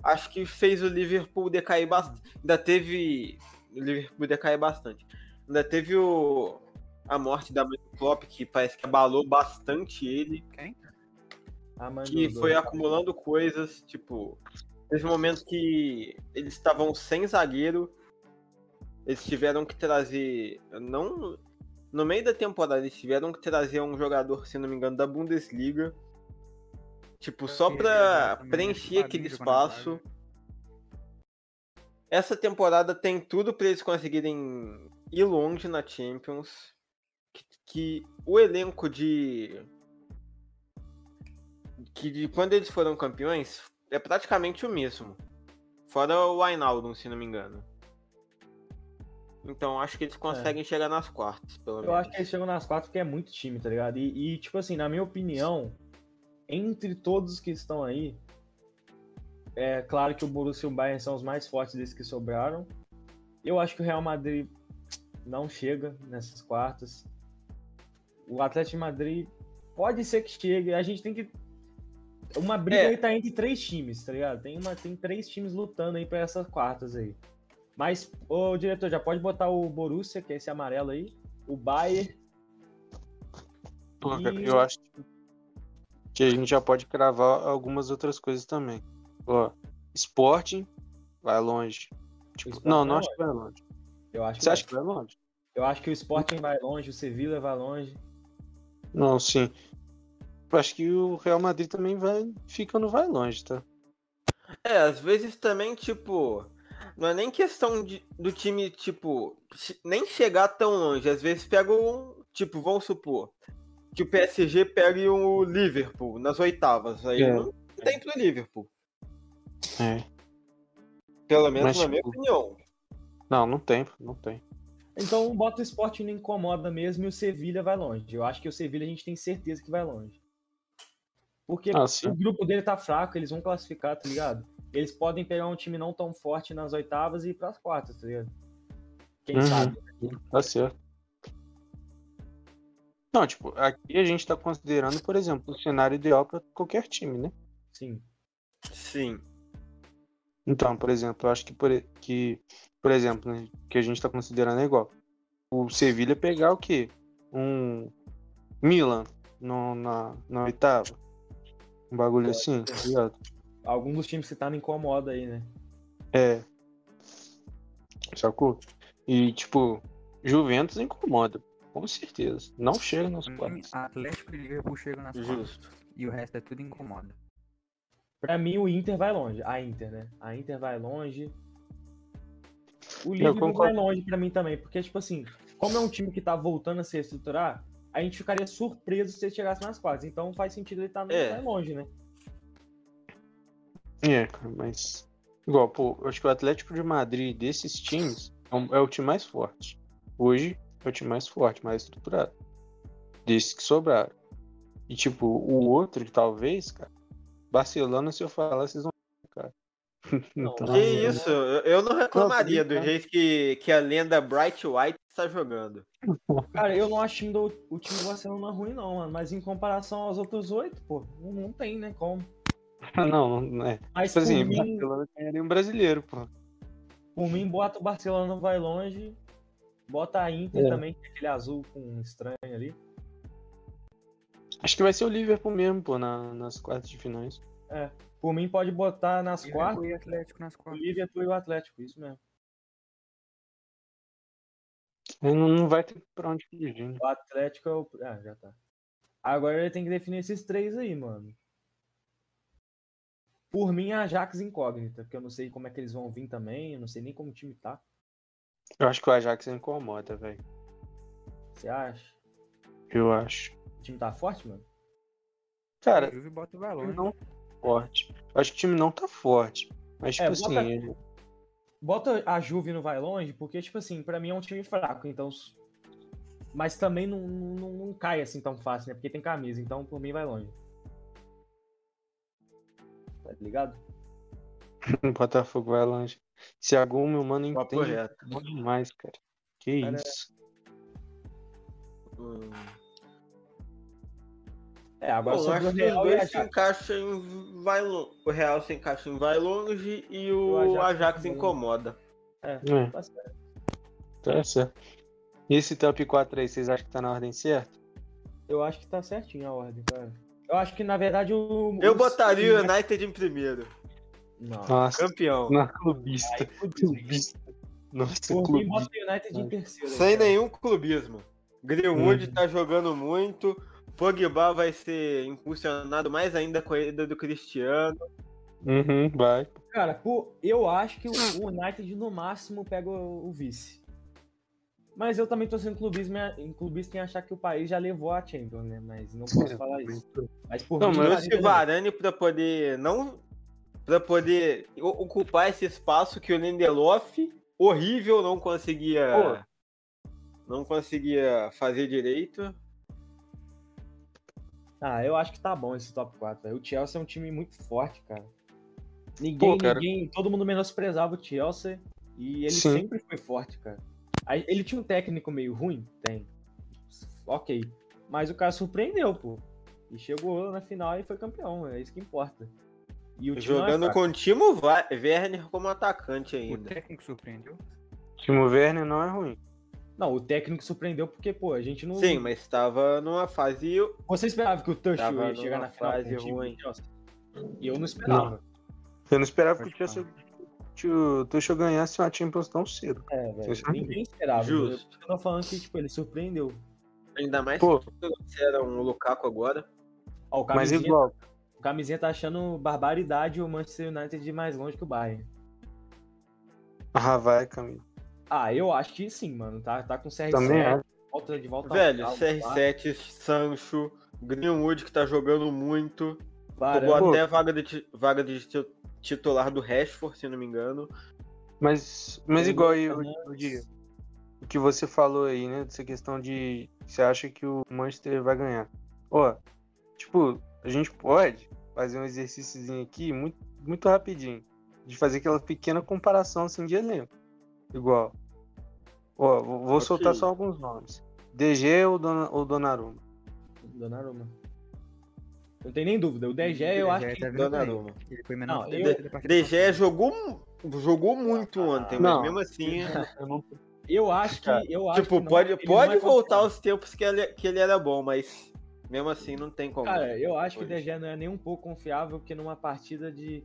acho que fez o Liverpool decair bastante. Ainda teve. O Liverpool decair bastante. Ainda teve o. A morte da mãe do Klopp, que parece que abalou bastante ele. Que foi
do-
acumulando coisas, tipo, teve momentos que eles estavam sem zagueiro, eles tiveram que trazer, não, no meio da temporada eles tiveram que trazer um jogador, se não me engano, da Bundesliga, Tipo, só pra preencher aquele espaço. Essa temporada tem tudo pra eles conseguirem ir longe na Champions. Que, que o elenco de. Que de quando eles foram campeões é praticamente o mesmo. Fora o Ainaldo, se não me engano. Então acho que eles conseguem chegar nas quartas, pelo menos.
Eu acho que eles chegam nas quatro porque é muito time, tá ligado? E, e, tipo assim, na minha opinião, entre todos que estão aí, é claro que o Borussia e o Bayern são os mais fortes desses que sobraram. Eu acho que o Real Madrid não chega nessas quartas. O Atlético de Madrid pode ser que chegue. A gente tem que. Uma briga
É.
aí tá entre três times, tá ligado? Tem, uma, tem três times lutando aí pra essas quartas aí. Mas, ô diretor, já pode botar o Borussia, que é esse amarelo aí, o Bayern.
Pô,
E-
eu acho que a gente já pode cravar algumas outras coisas também. Ó, Sporting vai longe. Tipo, não, não acho que vai longe.
Eu acho
Você acha que vai longe?
Eu acho que o Sporting vai longe, o Sevilla vai longe.
Não, sim. Eu acho que o Real Madrid também vai. Fica no vai longe, tá?
É, às vezes também, tipo, não é nem questão de, do time, tipo, nem chegar tão longe. Às vezes pega um, tipo, vamos supor, que o PSG pegue o Liverpool nas oitavas. Aí
É.
não tem pro Liverpool.
É.
Pelo menos
Mas,
na minha
tipo,
opinião.
Não, não tem, não tem.
Então bota o Sporting não incomoda mesmo e o Sevilla vai longe. Eu acho que o Sevilla a gente tem certeza que vai longe. Porque
Ah,
o grupo dele tá fraco, eles vão classificar, tá ligado? Eles podem pegar um time não tão forte nas oitavas e ir pras quartas, tá ligado? Quem
Uhum.
sabe?
Tá certo. Não, tipo, aqui a gente tá considerando, por exemplo, o cenário ideal pra qualquer time, né?
Sim.
Sim.
Então, por exemplo, eu acho que, por, que, por exemplo, né, que a gente tá considerando é igual. O Sevilha pegar o quê? Um Milan no, na, na oitava. Um bagulho assim, tá ligado?
Algum dos times que tá não incomoda aí, né?
É. Sacou? E, tipo, Juventus incomoda, com certeza. Não chega nos quadros.
Atlético e Liverpool chegam nas quartas.
Justo.
E o resto é tudo incomoda.
Pra mim, o Inter vai longe. A Inter, né? A Inter vai longe. O Liverpool vai longe pra mim também. Porque, tipo assim, como é um time que tá voltando a se estruturar, a gente ficaria surpreso se ele chegasse nas quartas. Então faz sentido ele estar
É.
vai longe, né?
É, cara, mas. Igual, pô, eu acho que o Atlético de Madrid desses times é, um- é o time mais forte. Hoje é o time mais forte, mais estruturado. Desses que sobraram. E, tipo, o outro, talvez, cara. Barcelona, se eu falar, vocês vão. Cara. [LAUGHS]
Não,
Então,
Que
Barcelona-
isso? Eu eu não reclamaria
Não,
do
brincando.
jeito que, que a lenda Bright White está jogando.
Cara, eu não acho o time do, o time do Barcelona ruim, não, mano. Mas em comparação aos outros oito, pô, não, não tem, né? Como. [LAUGHS]
não, não é.
Mas
Tipo assim,
por, mim,
Barcelona ganharia um brasileiro, pô.
por mim, bota o Barcelona vai longe. Bota a Inter
É.
também, que é aquele azul com um estranho ali.
Acho que vai ser o Liverpool mesmo, pô, na- nas quartas de finais.
Por mim, pode botar nas quartas.
Liverpool e Atlético nas
O
quartas.
Liverpool e o Atlético, isso mesmo.
Aí Não, não vai ter pra onde fugir. né?
O Atlético é o. Ah, já tá. Agora ele tem que definir esses três aí, mano. Por mim, a Ajax incógnita, porque eu não sei como é que eles vão vir também, eu não sei nem como o time tá.
Eu acho que o Ajax incomoda, velho.
Você acha?
Eu acho.
O time tá forte, mano?
Cara,
A Juve bota o
time
valor.
não tá forte. Eu acho que o time não tá forte. Mas, tipo
É,
assim,
bota-
ele-
Bota a Juve no vai longe, porque, tipo assim, pra mim é um time fraco, então. Mas também não, não, não cai assim tão fácil, né? Porque tem camisa, então por mim vai longe. Tá ligado? [LAUGHS]
o Botafogo vai longe. Se algum, meu mano, entende bom demais, cara. Que
Cara,
isso.
Hum.
É, agora
Bom, acho
o
que os dois se encaixam em vai longe. O Real se encaixa em vai longe e o
O Ajax
Ajax incomoda.
É,
Tá certo.
tá certo. E esse top 4 aí, vocês acham que tá na ordem certa?
Eu acho que tá certinho a ordem, cara. Eu acho que, na verdade, o.
Eu
o-
botaria o United em primeiro.
Nossa,
Campeão.
na clubista.
Fudeu.
Clubista. Nossa,
Por mim,
clubista.
bota o United em terceiro.
Sem
cara.
nenhum clubismo. Greenwood
Uhum.
tá jogando muito. Pogba vai ser impulsionado mais ainda com a ida do Cristiano.
Uhum, vai.
Cara, pô, eu acho que o United no máximo pega o, vice. Mas eu também tô sendo clubista, em clubista em achar que o país já levou a Champions, né? Mas não posso [LAUGHS] falar isso. Mas por
Não,
mim,
mas
o Varane pra poder não para poder ocupar esse espaço que o Lindelof horrível não conseguia não conseguia fazer direito.
Ah, eu acho que tá bom esse top 4. velho. O Chelsea é um time muito forte, cara. Ninguém,
Pô, cara.
ninguém, todo mundo menosprezava o Chelsea e ele
Sim.
sempre foi forte, cara. Aí, ele tinha um técnico meio ruim? Tem. Ok. Mas o cara surpreendeu, pô. E chegou na final e foi campeão, é isso que importa. E o é
Jogando
fraco.
com o Timo Werner como atacante
O
ainda.
técnico surpreendeu.
Timo Werner não é ruim.
Não, o técnico surpreendeu porque, pô, a gente não.
Sim, mas estava numa fase
Você esperava que o Tuchel ia chegar na final
fase
time
ruim.
E eu não esperava.
Eu não esperava que o Chelsea- o Tuchel ganhasse uma Champions tão cedo.
É, velho. Ninguém esperava.
Justo.
Eu tô falando que, tipo, ele surpreendeu.
ainda mais
Pô.
que trouxeram o Lukaku agora.
Ó, o
Mas
camisinha,
igual.
o camisinha tá achando barbaridade o Manchester United de mais longe que o Bayern.
Ah, vai, Camilo.
Ah, eu acho que sim, mano. Tá, tá com o CR7.
Também é.
Volta de volta.
Velho,
ao-
CR7, Sancho, Greenwood que tá jogando muito.
Pô.
até vaga de, vaga de ti- titular do Rashford, se não me engano.
Mas, mas igual
o
aí, o, o que você falou aí, né? Dessa questão de você acha que o Manchester vai ganhar. Ó, tipo, a gente pode fazer um exercíciozinho aqui muito, muito rapidinho. De fazer aquela pequena comparação assim de elenco. Igual. Ó, vou vou
Ok.
soltar só alguns nomes. DG ou, Dona, ou Donnarumma?
Donnarumma. Não tem nem dúvida. O DG eu acho que.
tá.
Donnarumma.
Ele foi
Não,
menor
eu-
DG jogou, jogou muito ontem,
Não.
mas mesmo assim. [LAUGHS]
Eu não
Eu acho que. Eu acho
tipo,
que não-
pode, pode
não é
voltar aos tempos que ele, que ele era bom, mas mesmo assim não tem como.
Cara, eu acho que o. DG não é nem um pouco confiável, porque numa partida de,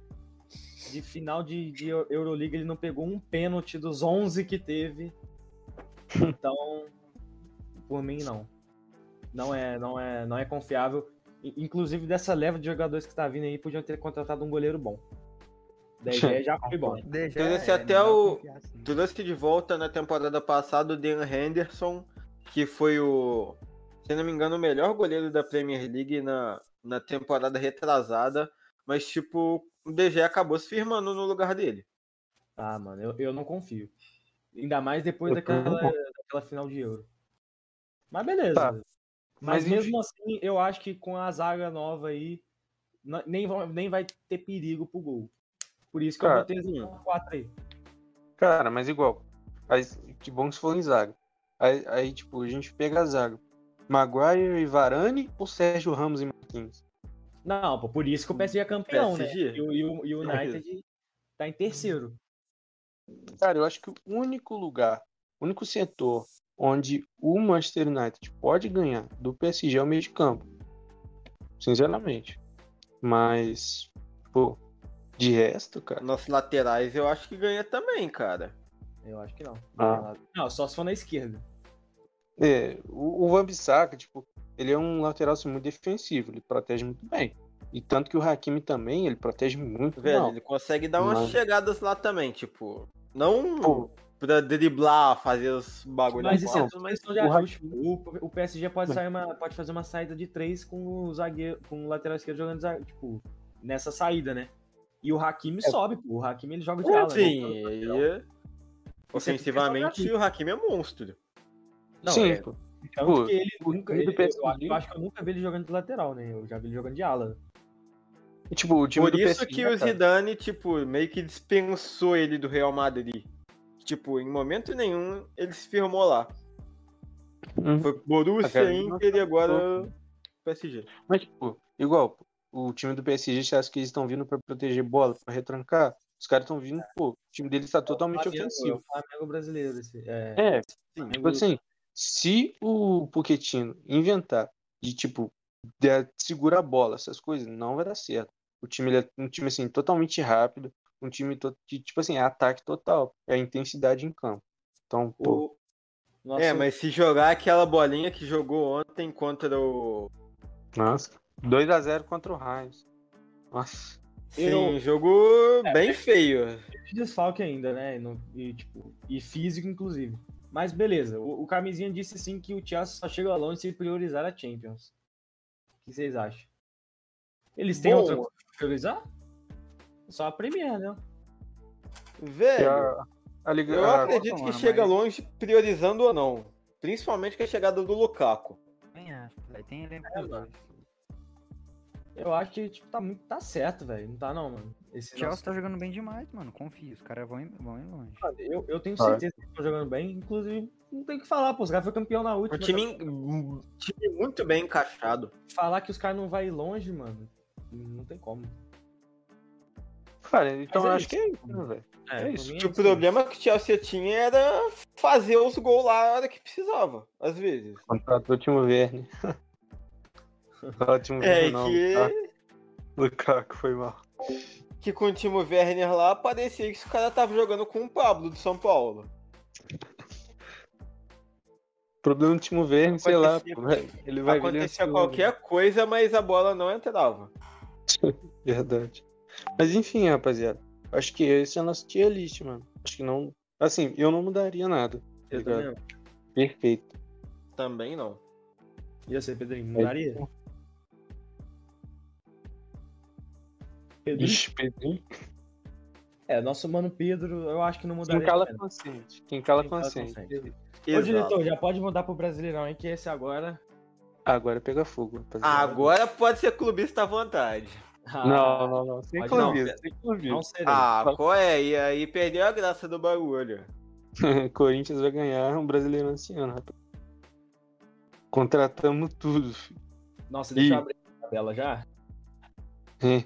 de final de, de Eu- Euroliga ele não pegou um pênalti dos 11 que teve. Então, por mim, não. Não é, não é, não é confiável. Inclusive, dessa leva de jogadores que tá vindo aí, podiam ter contratado um goleiro bom. DG já foi bom. [LAUGHS]
DG
Trouxe
é,
até
dá pra
o-
assim.
Trouxe de volta na temporada passada o Dean Henderson, que foi o, se não me engano, o melhor goleiro da Premier League na, na temporada retrasada. Mas, tipo, o DG acabou se firmando no lugar dele.
Ah, mano, eu, eu não confio. Ainda mais depois
Eu
daquela, daquela final de Euro. Mas beleza.
Tá.
Mas,
Mas,
mesmo assim, eu acho que com a zaga nova aí, nem, vai- nem vai ter perigo pro gol. Por isso que eu
Cara,
botei esse top 4 aí.
Cara, mas igual. Aí, que bom que você falou em zaga. Aí, aí, tipo, a gente pega a zaga. Maguire e Varane ou Sérgio Ramos e Marquinhos?
Não, pô, por isso que o PSG é campeão,
PSG?
né? E o, e o- e o [LAUGHS] United tá em terceiro.
Cara, eu acho que o único lugar, o único setor onde o Manchester United pode ganhar do PSG é o meio de campo. Sinceramente. Mas, pô, de resto, cara.
Nossos laterais eu acho que ganha também, cara.
Eu acho que não.
Ah.
Não, só se for na esquerda.
É, o, o Wan-Bissaka, tipo, ele é um lateral assim, muito defensivo, ele protege muito bem. E tanto que o Hakimi também, ele protege muito
Velho,
mal.
ele consegue dar umas
Não.
chegadas lá também, tipo. Não
Pô,
pra driblar, fazer os bagulhos.
Mas isso é tudo uma questão de
o
ajuste. O, o PSG pode, sair uma, pode fazer uma saída de três com o zagueiro, com o lateral esquerdo jogando, tipo, nessa saída, né? E o Hakimi sobe, pô. O Hakimi ele joga de ala.
Sim,
né?
e- ofensivamente o Hakimi é monstro.
Não,
sim,
é. Tanto
Pô,
que ele
o
nunca. ele- eu,
PSG
eu acho que eu nunca vi ele jogando de lateral, né? Eu já vi ele jogando de ala.
E, tipo, o time
Por
do
isso
PSG,
que o
cara,
Zidane, tipo, meio que dispensou ele do Real Madrid. Tipo, em momento nenhum ele se firmou lá.
Hum.
Foi Borussia,
Ah,
Inter e agora PSG.
Mas, tipo, igual, o time do PSG, você acha que eles estão vindo pra proteger bola, pra retrancar? Os caras estão vindo, pô, o time deles tá totalmente
Flamengo,
ofensivo.
é o Flamengo brasileiro. Esse, é,
É, tipo assim, se o Pochettino inventar de, tipo, de segurar a bola, essas coisas, não vai dar certo. O time ele é um time, assim, totalmente rápido, um time que, tipo assim, é ataque total, é a intensidade em campo. Então, pô,
o, nosso-
É, mas se jogar aquela bolinha que jogou ontem contra o
Nossa. 2x0 contra o Raios. Nossa.
Sim,
Eu-
jogo bem feio.
de desfalque ainda, né? E, e, tipo, e físico, inclusive. Mas beleza, o, o Camisinha disse sim que o Chelsea só chega longe se priorizar a Champions. O que vocês acham? Eles têm
Bom.
outra coisa pra priorizar? Só a Premier, né?
Velho,
a- a Liga-
eu
a-
acredito que
mano,
chega
mas-
longe priorizando ou não. Principalmente com a chegada do Lukaku.
Tem elenco
É. Eu acho que tipo, tá muito. tá certo, velho. Não tá não, mano. Esse
O Chelsea
nosso-
tá jogando bem demais, mano. Confia, os caras vão, ir- vão longe.
eu, eu tenho
Vai.
certeza que estão jogando bem. Inclusive, não tem o que falar, pô. Os caras foram campeão na
Um
última.
time, um time muito bem encaixado.
Falar que os caras não vão ir longe, mano. Não tem como.
Cara, então
é
eu acho
isso.
que é isso, né, velho? É isso.
pra mim
Que o
isso.
problema que o Chelsea tinha era fazer os gols lá na hora que precisava, às vezes.
Contratou o Timo Werner. [LAUGHS] [LAUGHS] Ótimo
É
não,
que?
Lukaku foi mal.
que com o Timo Werner lá, parecia que os caras estavam jogando com o Pablo do São Paulo.
O problema do Timo Werner, sei lá. Ele vai
Acontecia
ansioso.
qualquer coisa, mas a bola não entrava. [LAUGHS]
Verdade. Mas enfim, rapaziada. Acho que esse é o nosso tier list, mano. Acho que não. Assim, eu não mudaria nada. tá
Eu
ligado?
também não.
Perfeito.
Também não.
E você, Pedrinho? Mudaria? Pedrinho?
Ixi, Pedrinho.
É, nosso mano Pedro, eu acho que não mudaria.
Quem cala
também.
consciente. Quem cala
Quem cala
consciente.
consciente. Ô, diretor, já pode mudar pro Brasileirão, hein? Que esse agora.
Agora pega fogo, rapaziada.
Agora pode ser clubista à vontade.
Ah,
Não, não, não. Sem clubismo, sem clubismo.
Não serei.
Ah, qual é? E aí perdeu a graça do bagulho. [LAUGHS]
Corinthians vai ganhar um brasileiro esse ano, rapaz. Contratamos tudo, filho.
Nossa, deixa
Ih.
eu abrir a tabela já.
É.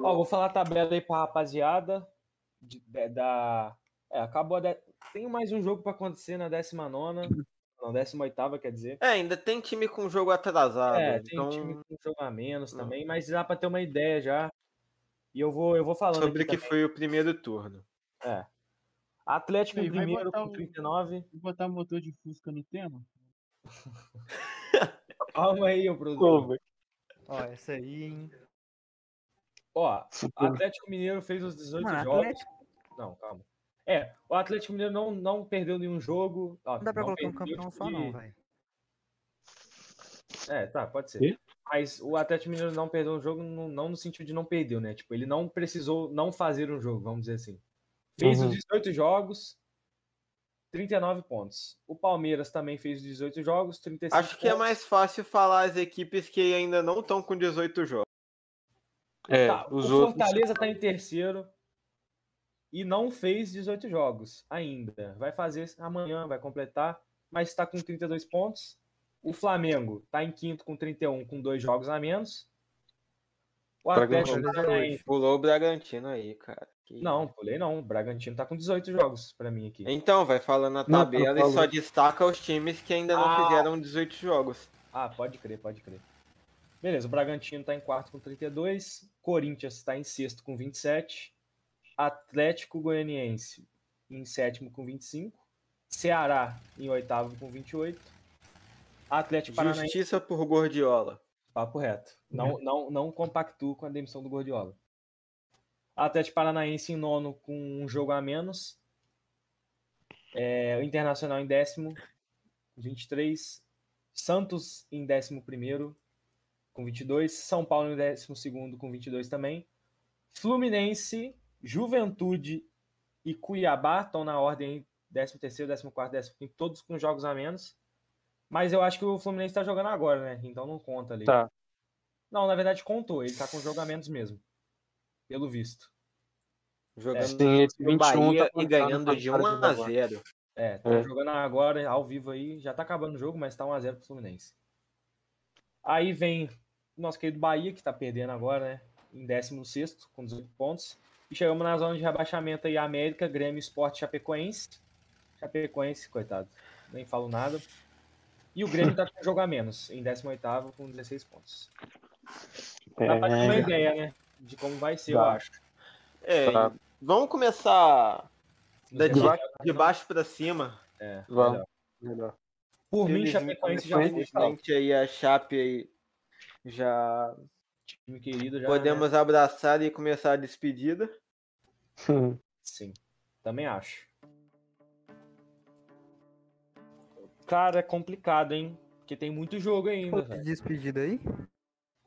Ó, vou falar a tabela aí pra rapaziada. de- de- da... É, acabou a. De... Tem mais um jogo pra acontecer na 19. Não, 18, quer dizer.
É, ainda tem time com jogo atrasado.
É, tem
então,
time com jogo a menos
Não.
também, mas dá pra ter uma ideia já. E eu vou, eu vou falando
sobre o
aqui
que
também.
foi o primeiro turno.
É. Atlético em primeiro
botar
com
o-
39.
Vou botar motor de Fusca no tema? [LAUGHS]
Calma aí, ô produtor.
Ó, essa aí, hein?
Ó, Atlético Mineiro fez os 18
Mano,
jogos.
Atlético.
Não, calma. É, o Atlético Mineiro não, não perdeu nenhum jogo. Ó,
Não dá pra colocar um campeão
tipo,
só, não, velho.
É, tá, pode ser.
Quê?
Mas o Atlético Mineiro não perdeu um jogo, no- não no sentido de não perdeu, né? Tipo, ele não precisou não fazer um jogo, vamos dizer assim. Fez
Uhum.
os 18 jogos, 39 pontos. O Palmeiras também fez os 18 jogos, 35
Acho que é mais fácil falar as equipes que ainda não estão com 18 jogos.
É,
Tá,
os
o
outros.
Fortaleza tá em terceiro e não fez 18 jogos ainda. Vai fazer amanhã, vai completar, mas está com 32 pontos. O Flamengo tá em quinto com 31, com dois jogos a menos. O Atlético
Bragantino
Paranaense.
Pulou o Bragantino aí, cara. Que-
Não, pulei não. O Bragantino tá com 18 jogos pra mim aqui.
Então, vai falando a
Não,
tabela
eu
e só destaca os times que ainda não
Ah.
fizeram 18 jogos.
Ah, pode crer, pode crer. Beleza, o Bragantino tá em quarto com 32, Corinthians tá em sexto com 27, Atlético Goianiense em sétimo com 25, Ceará em oitavo com 28, Atlético Paranaense,
Justiça por Gordiola.
papo reto. Não, não, não compactuo com a demissão do Gordiola. Atlético Paranaense em nono com um jogo a menos. É, o Internacional em décimo, com 23. Santos em décimo primeiro, com 22. São Paulo em décimo segundo, com 22 também. Fluminense, Juventude e Cuiabá estão na ordem décimo terceiro, décimo quarto, décimo quinto, todos com jogos a menos. Mas eu acho que o Fluminense está jogando agora, né? Então não conta ali.
Tá.
Não, na verdade contou. Ele tá com jogo a menos mesmo. Pelo visto.
Jogando
Sim, esse
no
21
Bahia
tá
e ganhando de 1
para
a
agora.
0.
É, tá
É.
jogando agora, ao vivo aí. Já tá acabando o jogo, mas tá 1x0 pro Fluminense. Aí vem nosso querido Bahia, que tá perdendo agora, né? Em 16, com 18 pontos. E chegamos na zona de rebaixamento aí, América, Grêmio, Esporte, Chapecoense. Chapecoense, coitado. Nem falo nada. E o Grêmio tá com jogo a menos, em 18 com 16 pontos. Dá pra ter uma
É,
ideia, né? De como vai ser, eu acho.
É,
Tá.
vamos começar de,
se-
de baixo pra cima.
É,
Vamos.
melhor.
melhor.
Por mim, Chapecoense já foi.
aí a Chape aí já
Time querido já.
podemos abraçar e começar a despedida.
né? [LAUGHS] Sim, também acho. Cara, é complicado, hein? Porque tem muito jogo ainda.
Pô, de
velho.
despedida aí?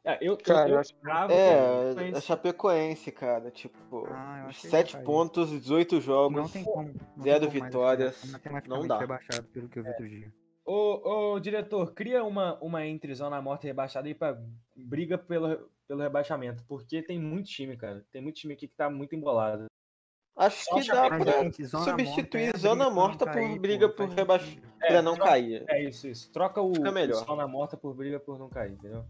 É, eu,
Cara,
eu,
eu
eu
acho que-
cravo que
É, a Chapecoense, cara, tipo,
Ah, eu acho que
7
vai cair.
pontos, 18 jogos.
Não tem como. não
zero
tem como
vitórias, não dá.
rebaixado pelo que eu vi outro dia.
Ô, ô, diretor, cria uma, uma entre zona morta e rebaixada aí pra briga pelo, pelo rebaixamento. Porque tem muito time, cara. Tem muito time aqui que tá muito embolado.
Acho que dá pra
gente, zona
substituir
morta é
zona morta por
cair,
briga por
faz
rebaixo-
sentido.
É,
pra não
troca-
cair.
É isso, isso. Troca o,
Fica melhor.
o zona morta por briga por não cair, entendeu?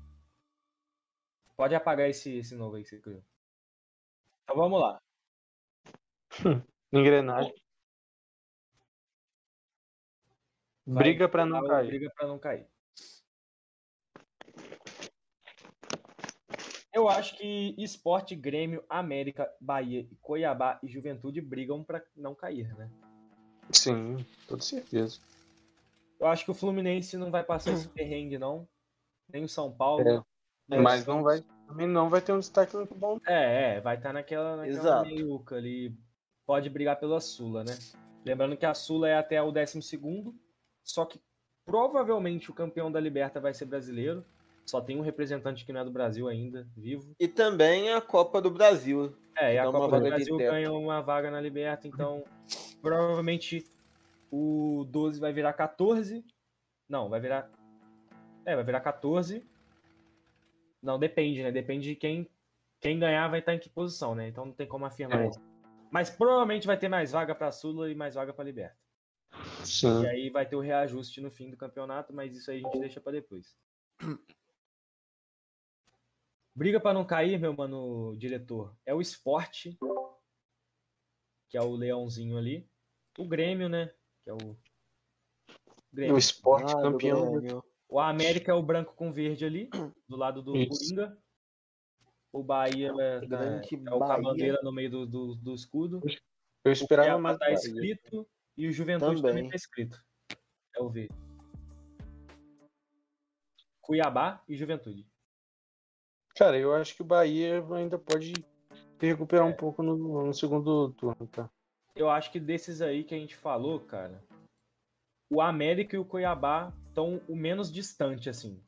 Pode apagar esse, esse novo aí que você criou. Então vamos lá. [LAUGHS]
Engrenagem.
Vai
Briga pra não
Tá
cair.
Briga pra não cair. Eu acho que Esporte, Grêmio, América, Bahia, Cuiabá e Juventude brigam pra não cair, né?
Sim, toda certeza.
Eu acho que o Fluminense não vai passar esse perrengue, não. Nem o São Paulo.
É. Mas
Santos.
não vai, também não vai ter um destaque muito bom.
É, é, vai estar naquela, naquela
Exato.
meiuca ali. Pode brigar pela Sula, né? Lembrando que a Sula é até o 12 só que provavelmente o campeão da Liberta vai ser brasileiro. Só tem um representante que não é do Brasil ainda, vivo.
E também a Copa do Brasil.
É, e a
uma
Copa do Brasil ganha uma vaga na Liberta, então provavelmente o 12 vai virar 14. Não, vai virar. É, vai virar 14. Não, depende, né? Depende de quem, quem ganhar vai estar em que posição, né? Então não tem como afirmar
É.
isso. Mas provavelmente vai ter mais vaga para Sula e mais vaga para Liberta.
Sim.
E aí vai ter o reajuste no fim do campeonato, mas isso aí a gente deixa para depois. [CLEARS THROAT] Briga para não cair, meu mano diretor, é o esporte, que é o leãozinho ali. O Grêmio, né? Que é o
O
Grêmio.
esporte
Ah,
campeão.
O América é o branco com verde ali, do lado do
Isso.
Coringa. O Bahia é,
Grande
é o
Bahia.
bandeira no meio do, do, do escudo.
Eu
O
esperava
Cuiabá
mais.
tá
Bahia.
escrito e o Juventude também,
Também.
tá escrito. É o V. Cuiabá e Juventude.
Cara, eu acho que o Bahia ainda pode recuperar
É.
um pouco no, no segundo turno, tá?
Eu acho que desses aí que a gente falou, cara, o América e o Cuiabá estão o menos distante, assim.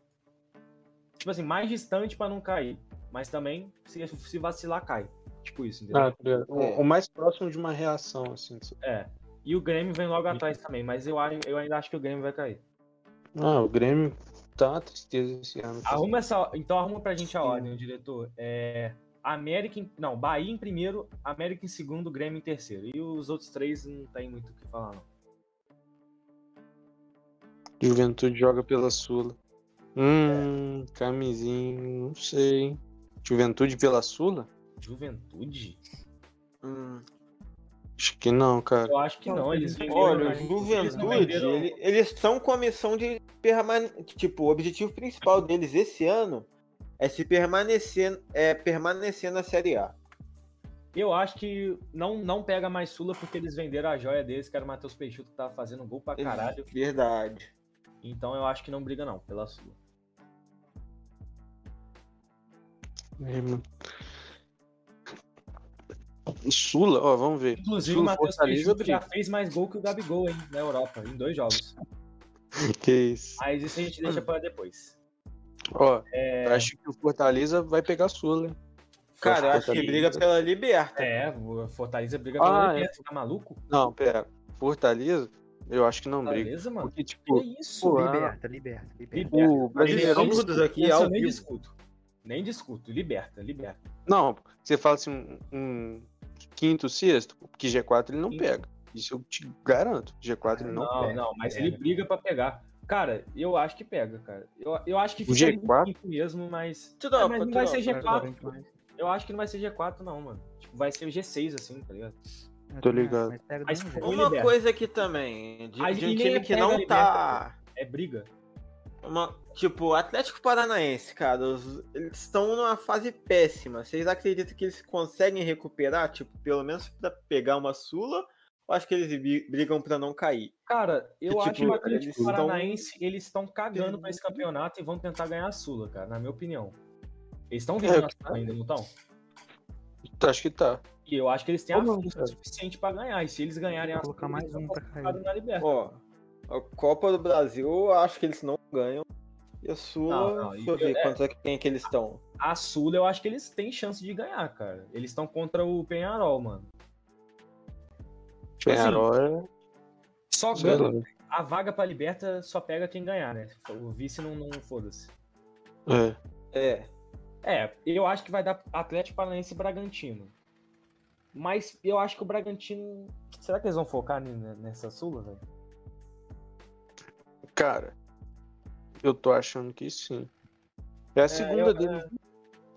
Tipo assim, mais distante pra não cair. Mas também, se, se vacilar, cai. Tipo isso, entendeu?
Ah, tá ligado. O-
É.
o mais próximo de uma reação, assim.
É. E o Grêmio vem logo atrás também, mas eu, acho- eu ainda acho que o Grêmio vai cair.
Ah, o Grêmio tá uma tristeza esse ano.
Arruma essa. Então arruma pra gente a ordem, diretor. É. América em. Não, Bahia em primeiro, América em segundo, Grêmio em terceiro. E os outros três não tem muito o que falar, não.
Juventude joga pela Sula. Hum, camisinho, não sei. hein? Juventude pela Sula?
Juventude?
Hum.
Acho que não, cara.
Eu acho que não, eles venderam.
Olha, o Juventude, eles estão com a missão de permanecer. Tipo, o objetivo principal deles esse ano é se permanecer, é permanecer na Série A.
Eu acho que não, não pega mais Sula porque eles venderam a joia deles, que era o Matheus Peixoto que tava fazendo gol pra caralho.
Verdade.
Então eu acho que não briga, não, pela Sula.
É, mano. Sula, ó, vamos ver.
Inclusive, o
Sula,
Matheus
Fortaleza
Peixoto já fez mais gol que o Gabigol, hein, na Europa, em dois jogos. [LAUGHS]
Que isso.
Mas isso a gente deixa pra depois.
Ó,
É,
eu acho que o Fortaleza vai pegar Sula. hein?
Cara, eu acho que briga pela Liberta.
é, o Fortaleza briga pela
Ah,
Liberta, tá maluco?
Não, pera. Fortaleza, eu acho que não briga.
Fortaleza, mano?
Porque,
Que
tipo,
isso?
pô, ah,
Liberta, liberta, liberta.
O Brasileirão.
Discuto,
aqui, ao
eu nem
vivo.
discuto. Nem discuto. Liberta, liberta.
Não, você fala assim, um, um quinto, sexto, que G4 ele não
Sim.
pega. Isso eu te garanto. G4 ele não,
Não,
pega.
não, mas
pega.
ele briga pra pegar. Cara, eu acho que pega, cara. Eu, eu acho que
O
fica ali
G4?
em quinto mesmo, mas.
Tudo
É, mas não vai ser
tudo
G4. pô. Eu acho que não vai ser G4, não, mano. Tipo, vai ser G6, assim, tá ligado?
Tô ligado.
Mas.
Uma coisa aqui também, de, de um time
é
que não tá.
É briga.
Uma, tipo, Atlético Paranaense, cara, os- eles estão numa fase péssima. Vocês acreditam que eles conseguem recuperar, tipo, pelo menos pra pegar uma Sula? Ou acho que eles bri- brigam pra não cair.
Cara, eu
Que,
acho
tipo,
que o Atlético
eles tão-
Paranaense, eles estão cagando pra esse campeonato e vão tentar ganhar a Sula, cara, na minha opinião. Eles estão vendo
É,
a Sula ainda, não estão?
Acho que tá.
E eu acho que eles têm a
Ou não,
força suficiente pra ganhar. E se eles ganharem a
Vou colocar
Sula,
mais
eles estão
um pra cair.
na Liberta.
Ó, a Copa do Brasil, eu acho que eles não ganham. E a Sula,
Não, não,
deixa eu ver
é.
contra quem que eles estão.
A Sula, eu acho que eles têm chance de ganhar, cara. Eles estão contra o Penharol, mano. Tipo assim,
Penharol é.
só ganha.
lá.
A vaga pra Liberta só pega quem ganhar, né? O vice não, não foda-se.
É.
É.
É, eu acho que vai dar Atlético Paranaense e Bragantino. Mas eu acho que o Bragantino. Será que eles vão focar nessa Sula, velho?
Cara, eu tô achando que sim. É a segunda
eu-
deles.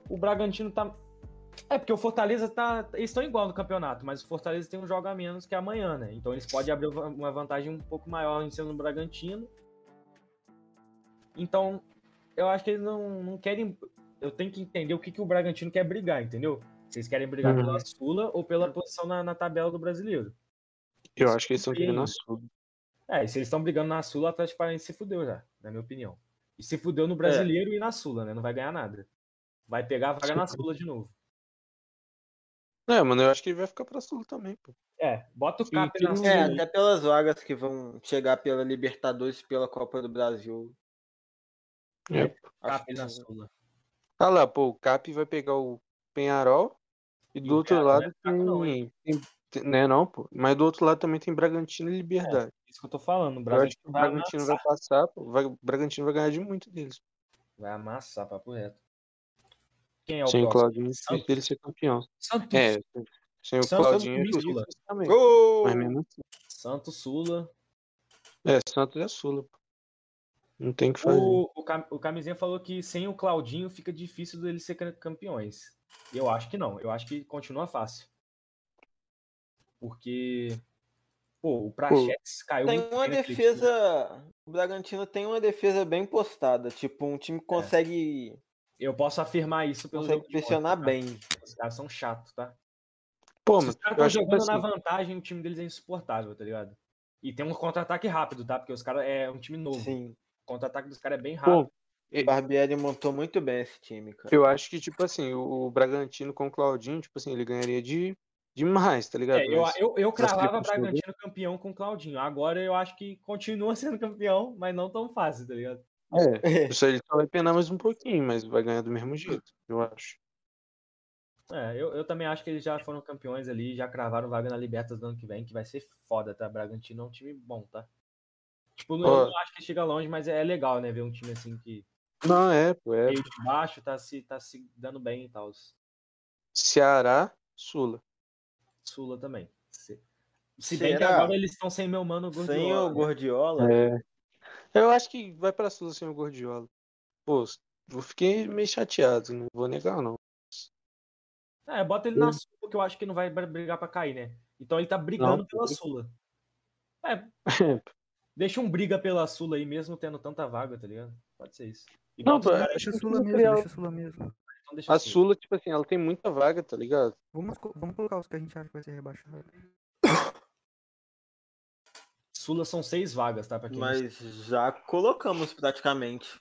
O Bragantino tá. É, porque o Fortaleza tá. Eles estão igual no campeonato, mas o Fortaleza tem um jogo a menos que é amanhã, né? Então eles podem abrir uma vantagem um pouco maior em cima do Bragantino. Então, eu acho que eles não, não querem. Eu tenho que entender o que, que o Bragantino quer brigar, entendeu? Eles querem brigar
Uhum.
pela Sula ou pela posição na, na tabela do brasileiro.
Eu acho que eles estão querendo a Sul.
É, e se eles estão brigando na Sula, o Atlético Paranaense se fudeu já, na minha opinião. E se fudeu no brasileiro e na Sula, né? Não vai ganhar nada. Vai pegar a vaga na Sula de novo.
É, mano, eu acho que ele vai ficar pra Sul também, pô.
É, bota o Cap na
não-
Sula.
É, até pelas vagas que vão chegar pela Libertadores e pela Copa do Brasil.
É.
Cap na Sula.
Ah lá, pô, o Cap vai pegar o Penharol e do
o
outro lado
não é fraco não,
tem, tem, tem- Né, não, pô. Mas do outro lado também tem Bragantino e Liberdade.
Isso que eu tô falando. O
que o
Bragantino vai
Bragantino passar, pô. Vai, o Bragantino vai ganhar de muito deles.
Vai amassar, papo reto. Quem é o
Sem o
próximo?
Claudinho,
Santos.
dele ser campeão.
Santos.
É, sem o
Santos
Claudinho
e Sula.
também.
Gol!
Mas mesmo assim.
Santos, Sula.
É, Santos é Sula, pô. Não tem o que fazer.
O, o, Cam- o Camisinha falou que sem o Claudinho fica difícil deles ser cam- campeões. Eu acho que não. Eu acho que continua fácil. Porque. Pô, o Praxedes caiu
Tem
muito
uma
time.
defesa. O Bragantino tem uma defesa bem postada. Tipo, um time que consegue,
Eu posso afirmar isso pelo
consegue pressionar
tá?
bem.
Os caras são chatos, tá?
Pô,
Se
mas
os caras estão
tipo
jogando na
assim,
vantagem, o time deles é insuportável, tá ligado? E tem um contra-ataque rápido, tá? Porque os caras é um time novo.
Sim.
O contra-ataque dos caras é bem rápido.
pô,
O Barbieri montou muito bem esse time, cara.
eu acho que, tipo assim, o, o Bragantino com o Claudinho, tipo assim, ele ganharia de demais, tá ligado?
É, eu, eu, eu cravava Bragantino campeão com o Claudinho. Agora eu acho que continua [LAUGHS] sendo campeão, mas não tão fácil, tá ligado?
É, isso aí ele só vai penar mais um pouquinho, mas vai ganhar do mesmo jeito, eu acho.
É, eu, eu também acho que eles já foram campeões ali, já cravaram vaga na Libertas do ano que vem, que vai ser foda, tá? Bragantino é um time bom, tá? Tipo, eu
Ó.
não acho que chega longe, mas é legal, né? Ver um time assim que
Não, é, pô, é
meio de baixo tá se, tá se dando bem e tal.
Ceará, Sula.
Sula também. Se, se bem que agora eles estão sem meu mano
Sem
Gordiola.
o
né?
Gordiola.
É. Eu acho que vai pra Sula sem o Gordiola. Pô, eu fiquei meio chateado, não vou negar, não.
É, bota ele na Sula, porque eu acho que não vai br- brigar pra cair, né? Então ele tá brigando
Não,
pela Sula. É, [LAUGHS] deixa um briga pela Sula aí, mesmo tendo tanta vaga, tá ligado? Pode ser isso. E
Não, pô,
Deixa a
Acho que
Sula mesmo, deixa a Sula mesmo.
Então deixa
A
assim.
Sula, tipo assim, ela tem muita vaga, tá ligado?
Vamos, vamos colocar os que a gente acha que vai ser rebaixado. [COUGHS]
Sula são seis vagas, tá? Pra quem
Mas já colocamos praticamente.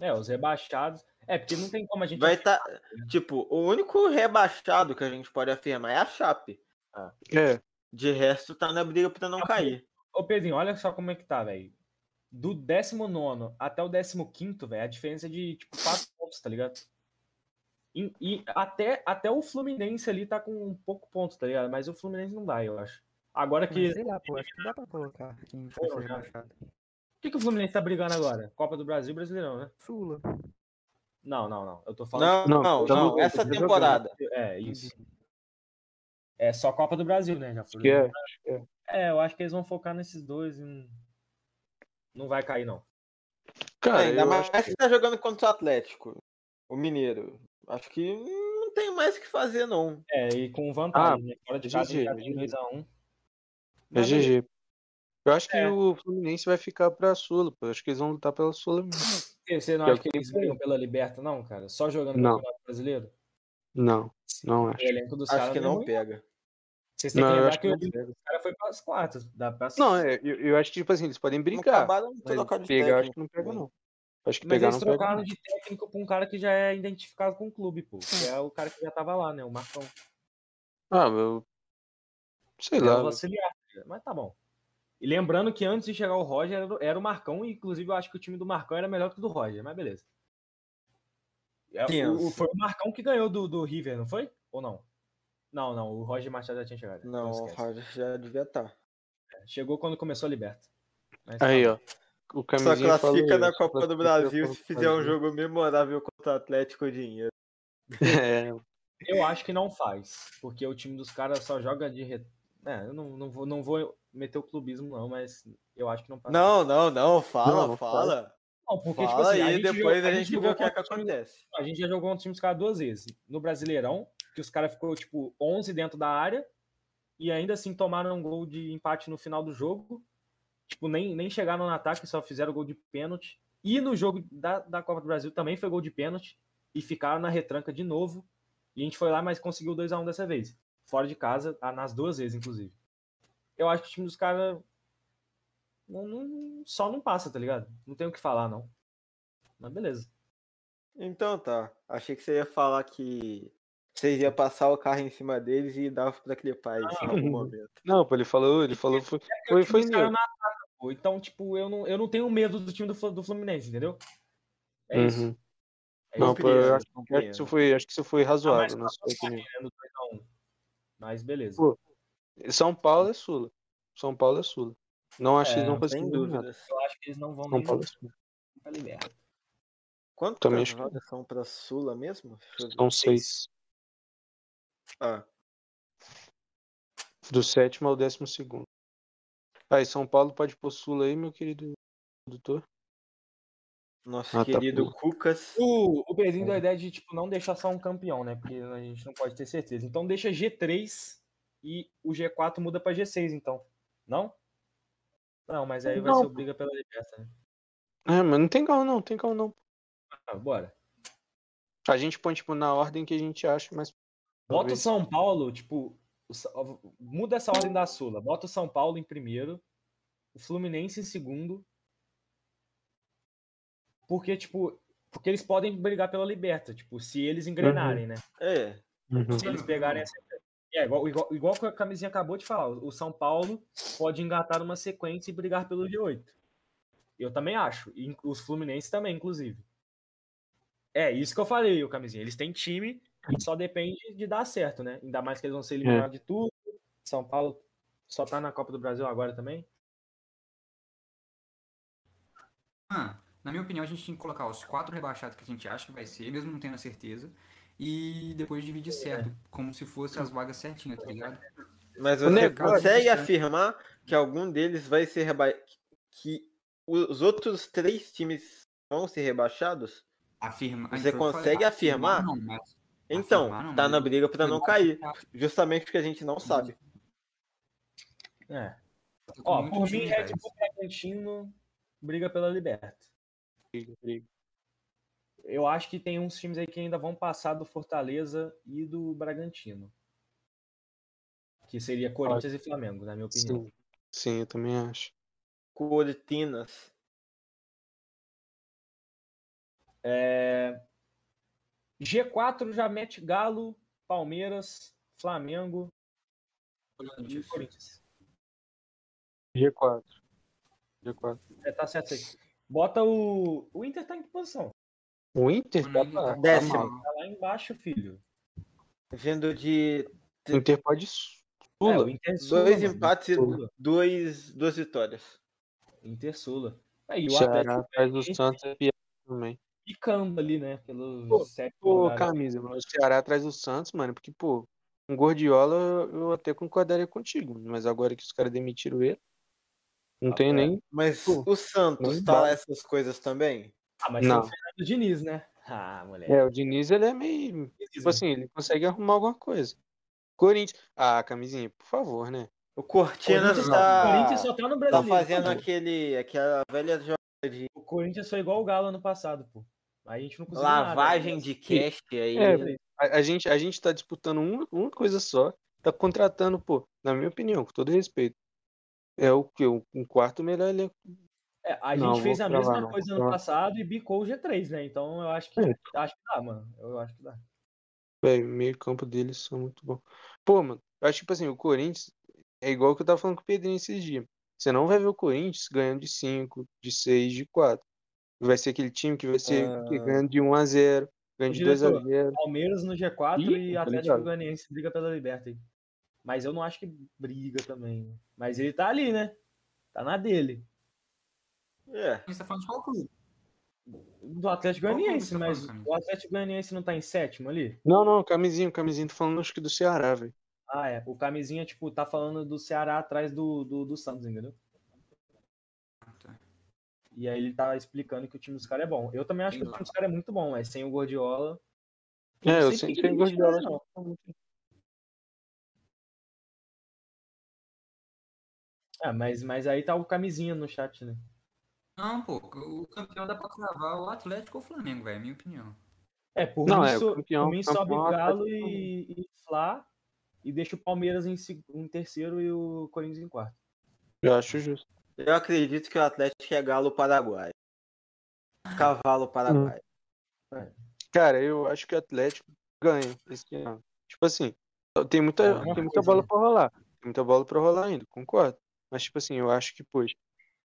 É, os rebaixados. É, porque não tem como a gente.
Vai estar. Tipo, o único rebaixado que a gente pode afirmar é a Chape.
É.
De resto, tá na briga pra não
Ah,
cair.
Ô, Pedrinho, olha só como é que tá, velho. Do 19 até o 15, velho, a diferença é de, tipo, 4 pontos, tá ligado? E, e até, até o Fluminense ali tá com um pouco ponto, tá ligado? Mas o Fluminense não dá, eu acho. Agora que.
Mas sei lá, pô, acho que dá pra colocar quem
já.
rebaixado.
O que, que o Fluminense tá brigando agora? Copa do Brasil e Brasileirão, né?
Sula.
Não, não, não. Eu tô falando.
Não,
Não,
não,
tá
não. Essa
tá
temporada.
É, isso. É só Copa do Brasil, né? Já
que é.
É, eu acho que eles vão focar nesses dois e não, não vai cair, não.
Cara,
Ainda
eu
mais
acho
que tá jogando contra o Atlético. O Mineiro. Acho que não tem mais o que fazer, não.
É, e com vantagem,
Ah,
né? Fora de
é
casa,
GG,
já
é
tem
GG.
2x1.
É GG. Eu acho que
É.
o Fluminense vai ficar pra Sula, pô. Eu acho que eles vão lutar pela Sula mesmo.
Você não acha
o
que eles ganham pela Liberta, não, cara? Só jogando
Não.
Campeonato Brasileiro?
Não, não
O
acho.
elenco dos
Acho que
não
pega.
Vocês têm
Não,
que lembrar
acho
que
que
o
não pega.
o cara foi pras quartas. Da, pras...
Não, eu, eu acho que, tipo assim, eles podem
Não
brincar.
acabaram de
pegar, eu acho
técnico
que não pega, não. Acho que
Mas
pegar
eles
não
trocaram
não.
de técnico pra um cara que já é identificado com o clube, pô. Que é o cara que já tava lá, né? O Marcão.
Ah, eu. Sei
é
lá.
o auxiliar, mas tá bom. E lembrando que antes de chegar o Roger era, era o Marcão, e inclusive eu acho que o time do Marcão era melhor que o do Roger, mas beleza. É, o- o- foi o Marcão que ganhou do, do River, não foi? Ou não? Não, não, o Roger Machado já tinha chegado.
Não, o
esquece.
Roger já devia tá. estar.
Chegou quando começou a Liberta. Mas tá
Aí,
bom.
ó. O
Só classifica na
isso,
Copa do Brasil se fizer um jogo memorável contra o Atlético Dinheiro.
É,
Eu acho que não faz, porque o time dos caras só joga de. Re... É, eu não, não, vou, não vou meter o clubismo, não, mas eu acho que não passa.
Não, não, não, fala,
Não,
fala.
Não, porque, tipo
Fala
assim, a
aí,
gente
depois
jogou-
a gente vê o que é que
time-
acontece.
A gente já jogou contra o time dos caras duas vezes. No Brasileirão, que os caras ficou tipo 11 dentro da área e ainda assim tomaram um gol de empate no final do jogo. Tipo, nem, nem chegaram no ataque, só fizeram gol de pênalti. E no jogo da, da Copa do Brasil também foi gol de pênalti e ficaram na retranca de novo. E a gente foi lá, mas conseguiu 2 a 1 dessa vez. Fora de casa, ah, nas duas vezes, inclusive. Eu acho que o time dos caras não, não- só não passa, tá ligado? Não tem o que falar, não. Mas beleza.
Então tá. Achei que você ia falar que vocês iam passar o carro em cima deles e dar pra clipar isso em algum momento.
Não, pô, ele falou, ele [LAUGHS] falou, foi, foi,
o time
foi
não. Então, tipo, eu não, eu não tenho medo do time do, do Fluminense, entendeu? É isso.
Uhum.
É
Não,
isso.
pô, eu acho, acho que isso foi, acho que isso foi
Ah, mas
razoável, na
tá
sua opinião.
ganhando 2 a 1. Mas beleza.
Pô, São Paulo é Sula. São Paulo é Sula. Não acho que eles
É,
vão conseguir
Sem
ganhar nada.
Eu acho que eles não vão
São
nem
Paulo é Sula.
pra liberta.
Quantas
Também acho que-
são pra Sula mesmo?
São seis.
Ah,
Do sétimo ao décimo segundo. Aí, São Paulo pode pôr Sula aí, meu querido produtor.
nosso
Ah, tá,
querido
pô.
Cucas.
O, o Pedrinho deu a ideia de, tipo, não deixar só um campeão, né? Porque a gente não pode ter certeza. Então deixa G3 e o G4 muda pra G6, então. Não? Não, mas aí vai
Não.
ser briga pela liberta, né?
É, mas não tem calma não, tem calma não.
Ah, bora.
A gente põe, tipo, na ordem que a gente acha, mas.
Bota o São Paulo, tipo, o muda essa ordem da Sula. Bota o São Paulo em primeiro, o Fluminense em segundo. Porque, tipo, porque eles podem brigar pela liberta, tipo, se eles engrenarem, né?
É.
Uhum.
Se eles pegarem essa. É, igual, igual, igual que a camisinha acabou de falar, o São Paulo pode engatar uma sequência e brigar pelo G8. Eu também acho. E os Fluminense também, inclusive. É, isso que eu falei, o camisinha. Eles têm time, só depende de dar certo, né? Ainda mais que eles vão ser eliminados de tudo. São Paulo só tá na Copa do Brasil agora também.
Ah, na minha opinião, a gente tem que colocar os quatro rebaixados que a gente acha que vai ser, mesmo não tendo a certeza, e depois dividir certo, como se fosse as vagas certinhas, tá ligado?
Mas você
negócio,
consegue afirmar que algum deles vai ser reba... que os outros três times vão ser rebaixados?
Afirma,
Você consegue
falei,
afirmar?
não, mas
Então,
Afirmar não,
tá na
ele
briga pra
foi
não cair. Justamente porque a gente não sabe.
É.
tá
Ó, por mim, Red. Bull Bragantino briga pela liberta.
Briga, briga.
Eu acho que tem uns times aí que ainda vão passar do Fortaleza e do Bragantino. Que seria Corinthians e Flamengo, na minha opinião.
Sim. Sim, eu também acho.
Cortinas.
É, G4 já mete Galo, Palmeiras, Flamengo e Corinthians.
G4. G4.
É, tá certo aí. Bota o. O Inter tá em que posição?
O Inter tá,
ele
tá,
Décimo.
Tá lá embaixo, filho.
Vindo de
O Inter pode
É,
Sula.
o Inter Sula.
dois
mano.
empates e dois, duas vitórias.
Inter Sula. Aí o
Ceará do
Paranaense
Santos é piada também.
Picando ali, né? Pelo
Pô, Pô, camisa, mano. O Ceará atrás do Santos, mano, porque, pô, um Gordiola eu até concordaria contigo, mas agora que os caras demitiram ele, não
Ah,
tem
é.
nem.
Mas
Pô,
o Santos tá lá essas coisas também?
Ah, mas
Não.
tem o Fernando Diniz, né? Ah, moleque.
É, o Diniz, ele é meio. Tipo assim, ele consegue arrumar alguma coisa. Corinthians. Ah, camisinha, por favor, né?
O Cortinas
Corinthians,
tá,
Corinthians só tá no
tá
Brasileiro.
fazendo
pô.
aquele, aquela velha jogada de
O Corinthians foi igual o Galo ano passado, pô. Aí a gente não conseguiu nada,
lavagem
né?
de cash aí.
É, a, a gente, a gente tá disputando uma, uma coisa só tá contratando, pô, na minha opinião, com todo respeito, é o que? Um quarto melhor elenco.
É, a
Não,
gente fez a mesma
não,
coisa
vou
ano passado e bicou o G3, né? Então eu acho que,
É.
acho que dá, mano. Eu acho que dá.
Velho, meio campo deles são muito bom. Pô, mano, eu acho tipo assim, o Corinthians é igual o que eu tava falando com o Pedrinho esses dias. Você não vai ver o Corinthians ganhando de 5, de 6, de 4. Vai ser aquele time que vai ser que
Ah.
ganhando de 1 a 0, ganhando de 2 a
Diretor,
0.
Palmeiras no G4
Ih,
e
tá
Atlético. Goianiense briga pela Liberta aí. Mas eu não acho que briga também. né? Mas ele tá ali, né? Tá na dele.
É.
Você tá falando de qual clube?
Do Atlético Goianiense,
tá
mas
falando,
o Atlético Goianiense não tá em sétimo ali?
Não, não, camisinho, camisinho, tô falando acho que do Ceará, velho.
Ah, é. O camisinha, tipo, tá falando do Ceará atrás do, do, do Santos, entendeu? E aí ele tá explicando que o time dos caras é bom. Eu também acho que o time dos caras é muito bom, mas sem o Gordiola.
É, eu
sei
gosto de
tira,
bola.
não. Ah, mas, mas aí tá o camisinha no chat, né?
Não, pô, o campeão dá pra cravar o Atlético ou o Flamengo, velho, é minha opinião.
É, por
Não,
mim,
é, o
so-
campeão-
por mim sobe
campeão
o Galo
Atlético
e, e Fla e deixa o Palmeiras em, em terceiro e o Corinthians em quarto.
Eu acho justo.
Eu acredito que o Atlético é galo paraguai. Cavalo paraguai.
Cara, eu acho que o Atlético ganha esse ano. Tipo assim, tem muita,
É
tem muita
coisa,
bola
né?
pra rolar. Tem muita bola pra rolar ainda, concordo. Mas, tipo assim, eu acho que, poxa,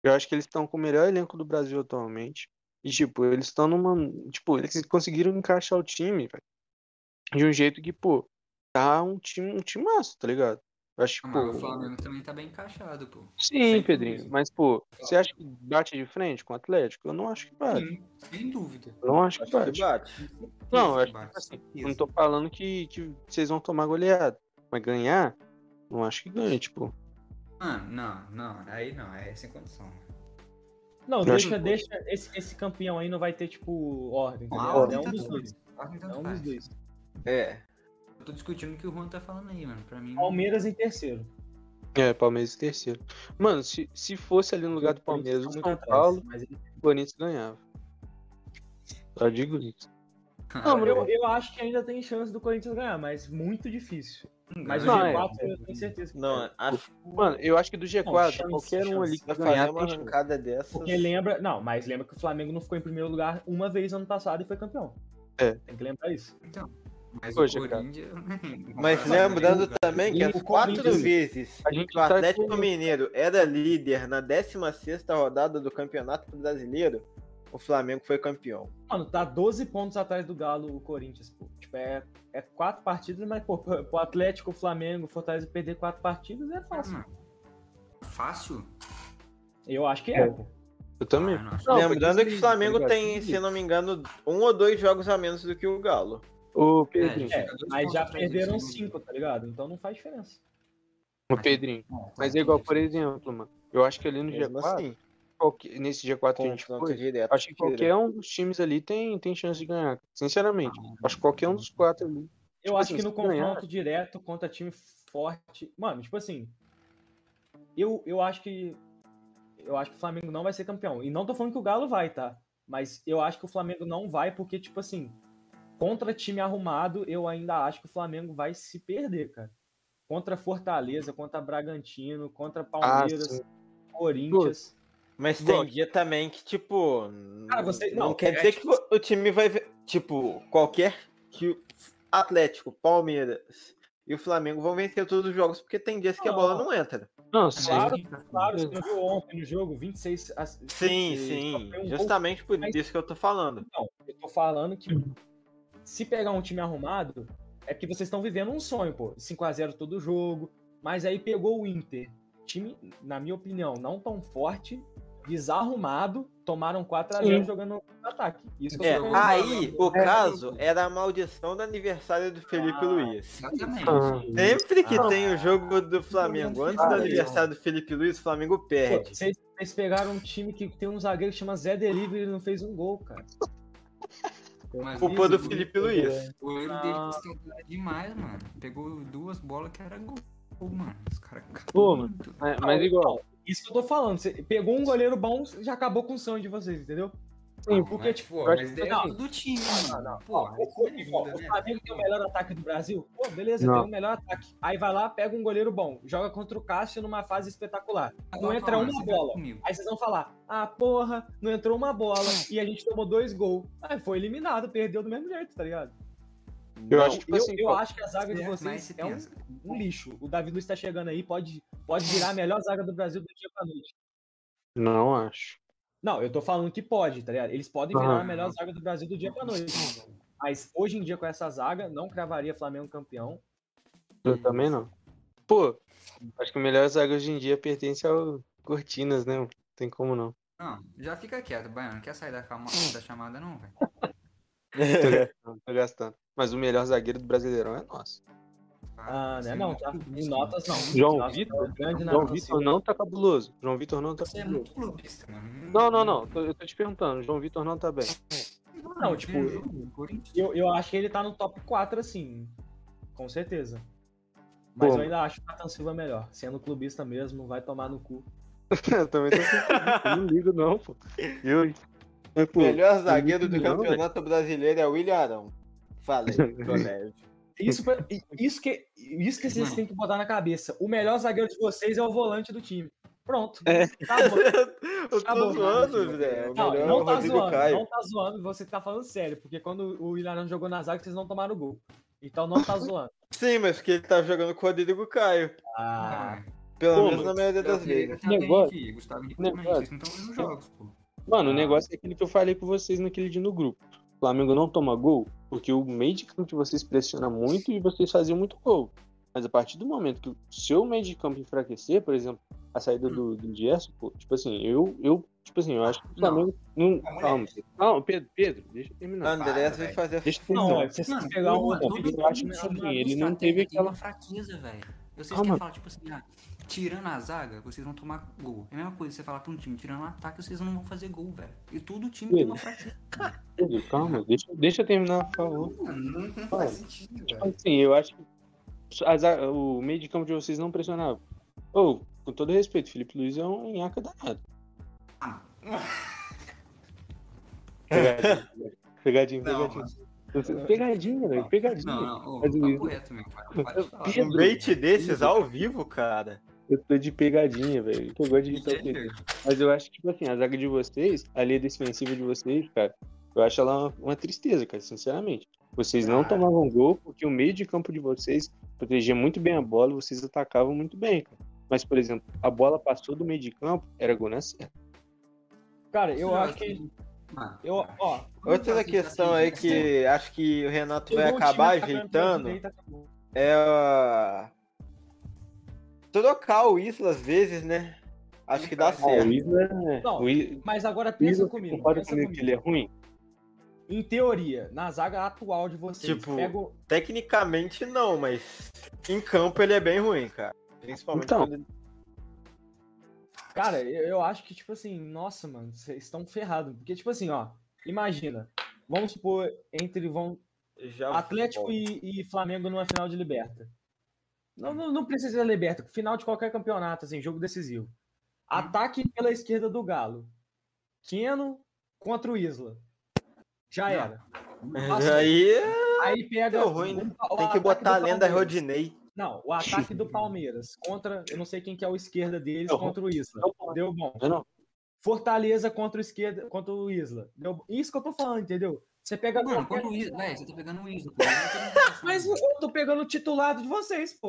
eu acho que eles estão com o melhor elenco do Brasil atualmente. E, tipo, eles estão numa. Tipo, eles conseguiram encaixar o time, velho. De um jeito que, pô, tá um time, um time massa, tá ligado? Eu acho que,
Mas o
pô.
Flamengo também tá bem encaixado, pô.
Sim,
Sem
Pedrinho.
dúvida.
Mas, pô, você acha que bate de frente com o Atlético? Eu não acho que bate.
Sim, sem dúvida.
Eu não acho que
Acho que
bate.
bate.
Não, eu acho que,
bate,
assim,
certeza.
não tô falando que, que vocês vão tomar goleada. Mas ganhar, não acho que ganha, tipo.
Ah, não, não, aí não, é sem condição.
Não,
Eu
deixa,
acho-
deixa. Esse, esse campeão aí não vai ter, tipo, ordem?
Ah, ordem
é um
tá
dos dois.
Ordem
É um dos dois.
É.
Eu tô discutindo o que o Juan tá falando aí, mano. Pra mim.
Palmeiras em terceiro.
É, Palmeiras em terceiro. Mano, se, se fosse ali no lugar do
O
Palmeiras, o São Paulo,
mas
o Corinthians ganhava. Só digo isso.
Ah,
Não,
eu, eu acho que ainda tem chance do Corinthians ganhar, mas muito difícil. Mas o
Não,
G4
é.
eu tenho certeza que
Não, acho
Mano, eu acho que do G4,
Não, chance,
qualquer um ali que
vai
ganhar
fazer uma arrancada dessas.
Porque lembra. Não, mas lembra que o Flamengo não ficou em primeiro lugar uma vez ano passado e foi campeão.
É.
Tem que lembrar isso.
Mas
Poxa,
o
cara.
Corinthians. [LAUGHS]
Mas lembrando também que as
o
quatro vezes
A gente
que o
tá
Atlético
com-
Mineiro era líder na 16ª rodada do Campeonato Brasileiro, o Flamengo foi campeão.
Mano, tá 12 pontos atrás do Galo o Corinthians, pô. Tipo, é, é quatro partidas, mas, pô, pro Atlético, o Flamengo, o Fortaleza perder quatro partidas é fácil.
Mano, Fácil?
Eu acho que é, pô.
Eu também.
Ah, não
Lembrando que o Flamengo
tá ligado?
tem, se não me engano, um ou dois jogos a menos do que o Galo.
Ô, Pedrinho.
É,
É,
Fica dois
mas já perderam cinco, tá ligado? Então não faz diferença.
Ô, Pedrinho. Mas é igual, por exemplo, mano. Eu acho que ali no
Mesmo
G4,
assim,
qualquer- nesse G4 que a gente
confronto
foi,
direto.
acho que qualquer um dos times ali tem, tem chance de ganhar. Sinceramente. Acho que qualquer um dos quatro ali.
Eu
Tipo
acho
assim,
que no
se ganhar-
confronto direto contra time forte. Mano, tipo assim. Eu, eu acho que. Eu acho que o Flamengo não vai ser campeão. E não tô falando que o Galo vai, tá? Mas eu acho que o Flamengo não vai, porque, tipo assim, contra time arrumado, eu ainda acho que o Flamengo vai se perder, cara. Contra Fortaleza, contra Bragantino, contra Palmeiras,
sim.
Corinthians.
Mas tem
Gosto.
dia também que, tipo.
Cara, você-
não,
não,
quer
é
dizer
tipo-
que o time vai ver. Tipo, qualquer. Que o Atlético, Palmeiras e o Flamengo vão vencer todos os jogos, porque tem dias que a bola não entra.
Não, sim.
Claro, claro, você não viu ontem no jogo, 26 a-
Sim,
26,
sim.
um gol
Justamente por
mas-
isso que eu tô falando.
Não, eu tô falando que se pegar um time arrumado, é porque vocês estão vivendo um sonho, pô. 5x0 todo jogo. Mas aí pegou o Inter. Time, na minha opinião, não tão forte, desarrumado, tomaram 4x0
Sim.
jogando no ataque. Isso que
É, aí o
É.
caso era a maldição do aniversário do Felipe
Ah.
Luiz.
Exatamente.
Ah.
Sempre que
Ah.
tem o jogo do Flamengo, antes do aniversário do Felipe Luiz, o Flamengo
Pô,
perde.
Vocês, vocês pegaram um time que tem um zagueiro que chama Zé Delivery e ele não fez um gol, cara.
Mas
Culpa do Felipe Luiz.
O
Ah.
dele foi demais, mano. Pegou duas bolas que era gol, mano. Os caras
Pô, mano. Mas, mas igual.
Isso que eu tô falando. Você pegou um goleiro bom, já acabou com o sonho de vocês, entendeu?
Sim,
Não,
porque,
mas,
tipo, eu acho
mas
que-
daí é
não,
tudo do time,
Não, não.
Pô, aí
o,
você
o,
né?
Flamengo tem o melhor ataque do Brasil? Pô, beleza,
Não.
tem o melhor ataque. Aí vai lá, pega um goleiro bom, joga contra o Cássio numa fase espetacular. Não entra
calma,
uma
tá
bola.
comigo.
Aí vocês vão falar, ah, porra, não entrou uma bola e a gente tomou dois gols. Aí foi eliminado, perdeu do mesmo jeito, tá ligado?
Eu
Não.
acho que
Eu,
assim,
eu acho que a zaga de
mas
vocês
você
é um, um lixo. O Davi Luiz tá chegando aí, pode, pode virar a melhor zaga do Brasil do dia pra noite.
não acho.
Não, eu tô falando que pode, tá ligado? Eles podem virar
Aham.
a melhor zaga do Brasil do dia pra noite. Mas hoje em dia, com essa zaga, não cravaria Flamengo campeão.
Eu também não. Pô, acho que o melhor zaga hoje em dia pertence ao Cortinas, né? Não tem como não.
Não, já fica quieto, Baiano. Não quer sair da, calma- [LAUGHS] da chamada, não, velho.
Tô tô gastando. Mas o melhor zagueiro do Brasileirão é nosso.
Ah,
Você
né?
é
Não,
muito
tá? Em notas, não.
João
Nossa,
Vitor?
grande
João. Vitor não tá cabuloso. João Vitor não tá
Você é
cabuloso.
muito clubista, mano.
Não, não, não. tô- Eu tô te perguntando. João Vitor não tá bem.
Não, tipo,
jogo, Corinthians.
Eu, eu acho que ele tá no top 4, assim. Com certeza. Mas
Pô.
eu ainda acho o Nathan Silva melhor. Sendo clubista mesmo, vai tomar no cu.
Eu [LAUGHS] também tô sentindo. Eu não ligo, não, pô. Eu. Mas,
O
pô,
melhor zagueiro do
não,
campeonato brasileiro é o William Arão. Falei, [LAUGHS] colégio.
Isso, [LAUGHS] isso, que, isso que vocês têm que botar na cabeça. O melhor zagueiro de vocês é o volante do time. Pronto.
É.
Acabou. [LAUGHS]
Eu tô
bom,
zoando, Zé. O
Não,
melhor é
não tá
Rodrigo
zoando.
Caio.
Não tá zoando. Você tá falando sério. Porque quando o Ilharão jogou na zaga, vocês não tomaram gol. Então não tá zoando.
Sim, mas porque ele tá jogando com o Rodrigo Caio.
Ah,
Pelo
Pô,
menos na maioria das vezes.
Negócio-
Gustavo. Vocês não estão vendo os jogos, pô.
Mano, o
Ah.
negócio é aquele que eu falei com vocês naquele dia no grupo. O Flamengo não toma gol porque o meio de campo de vocês pressiona muito e vocês faziam muito gol. Mas a partir do momento que o seu meio de campo enfraquecer, por exemplo, a saída do, do Gerson, pô, tipo assim, eu, eu, tipo assim, eu acho que o
Não.
Flamengo não.
É
calma, calma, Pedro, Pedro, deixa eu terminar.
Andrés
velho.
fazer
Deixa eu
não,
terminar.
se vocês
Mano,
pegar um.
eu acho que, assim, ele não teve aquela-
fraqueza, velho. Vocês
Calma.
querem falar, tipo assim, ah, tirando a zaga, vocês vão tomar gol. É a mesma coisa você falar pra um time, tirando o ataque, vocês não vão fazer gol, velho. E todo time tem uma fraqueza.
Pedro, calma, deixa, deixa eu terminar, por favor.
Não, não
Fala.
faz sentido,
Tipo
velho.
assim, eu acho que a zaga- o meio de campo de vocês não pressionava. Ô, com todo respeito, Felipe Luiz é um nhaca danado.
Ah.
Pegadinha, pegadinha,
Não,
pegadinha. velho, pegadinha.
Não, não, ô,
Mas o-
papo reto, meu. Pode falar.
Pedro,
Um bait desses ao vivo, cara.
Eu tô de pegadinha, velho. Eu gosto de irritar o? Mas eu acho que, tipo assim, a zaga de vocês, a linha defensiva de vocês, cara, eu acho ela uma, uma tristeza, cara, sinceramente. Vocês não
Cara.
tomavam gol porque o meio de campo de vocês protegia muito bem a bola e vocês atacavam muito bem, cara. Mas, por exemplo, a bola passou do meio de campo, era gol na certa.
Cara, eu
Você
acho que.
assim, mano,
Eu,
cara.
ó,
Outra
Assim,
questão
assim,
aí
assim,
que acho que o Renato vai acabar ajeitando
acabou.
é a... trocar o Isla às vezes, né? Acho que dá
Ah, o
certo.
Isla é.
Não,
o Isla,
Mas agora pensa
Isla
comigo.
concorda
Pensa
comigo que ele é ruim?
Em teoria, na zaga atual de vocês,
Tipo,
pega o-
Tecnicamente não, mas em campo ele é bem ruim, cara. Principalmente
Então.
quando ele...
Cara, eu, eu acho que, tipo assim, nossa, mano, vocês estão ferrados. Porque, tipo assim, ó, imagina, vamos supor, entre vão,
já
Atlético e, e Flamengo numa final de Liberta. Não, não, não precisa ser Liberta, final de qualquer campeonato, assim, jogo decisivo. Ataque pela esquerda do Galo. Keno contra o Isla. Já
Não.
era.
Mas aí
Aí pega.
Deu ruim, né?
o- o
tem que botar a lenda. Rodinei.
Não, o ataque do Palmeiras contra. Eu não sei quem que é o esquerda deles
Não.
contra o Isla. Deu bom.
Não.
Fortaleza contra o esquerda, contra o Isla. Deu... Isso que eu tô falando, entendeu? Você pega qualquer-
quando o Isla. Velho, você tá pegando o Isla, [LAUGHS]
Mas eu tô pegando o titular de vocês, pô.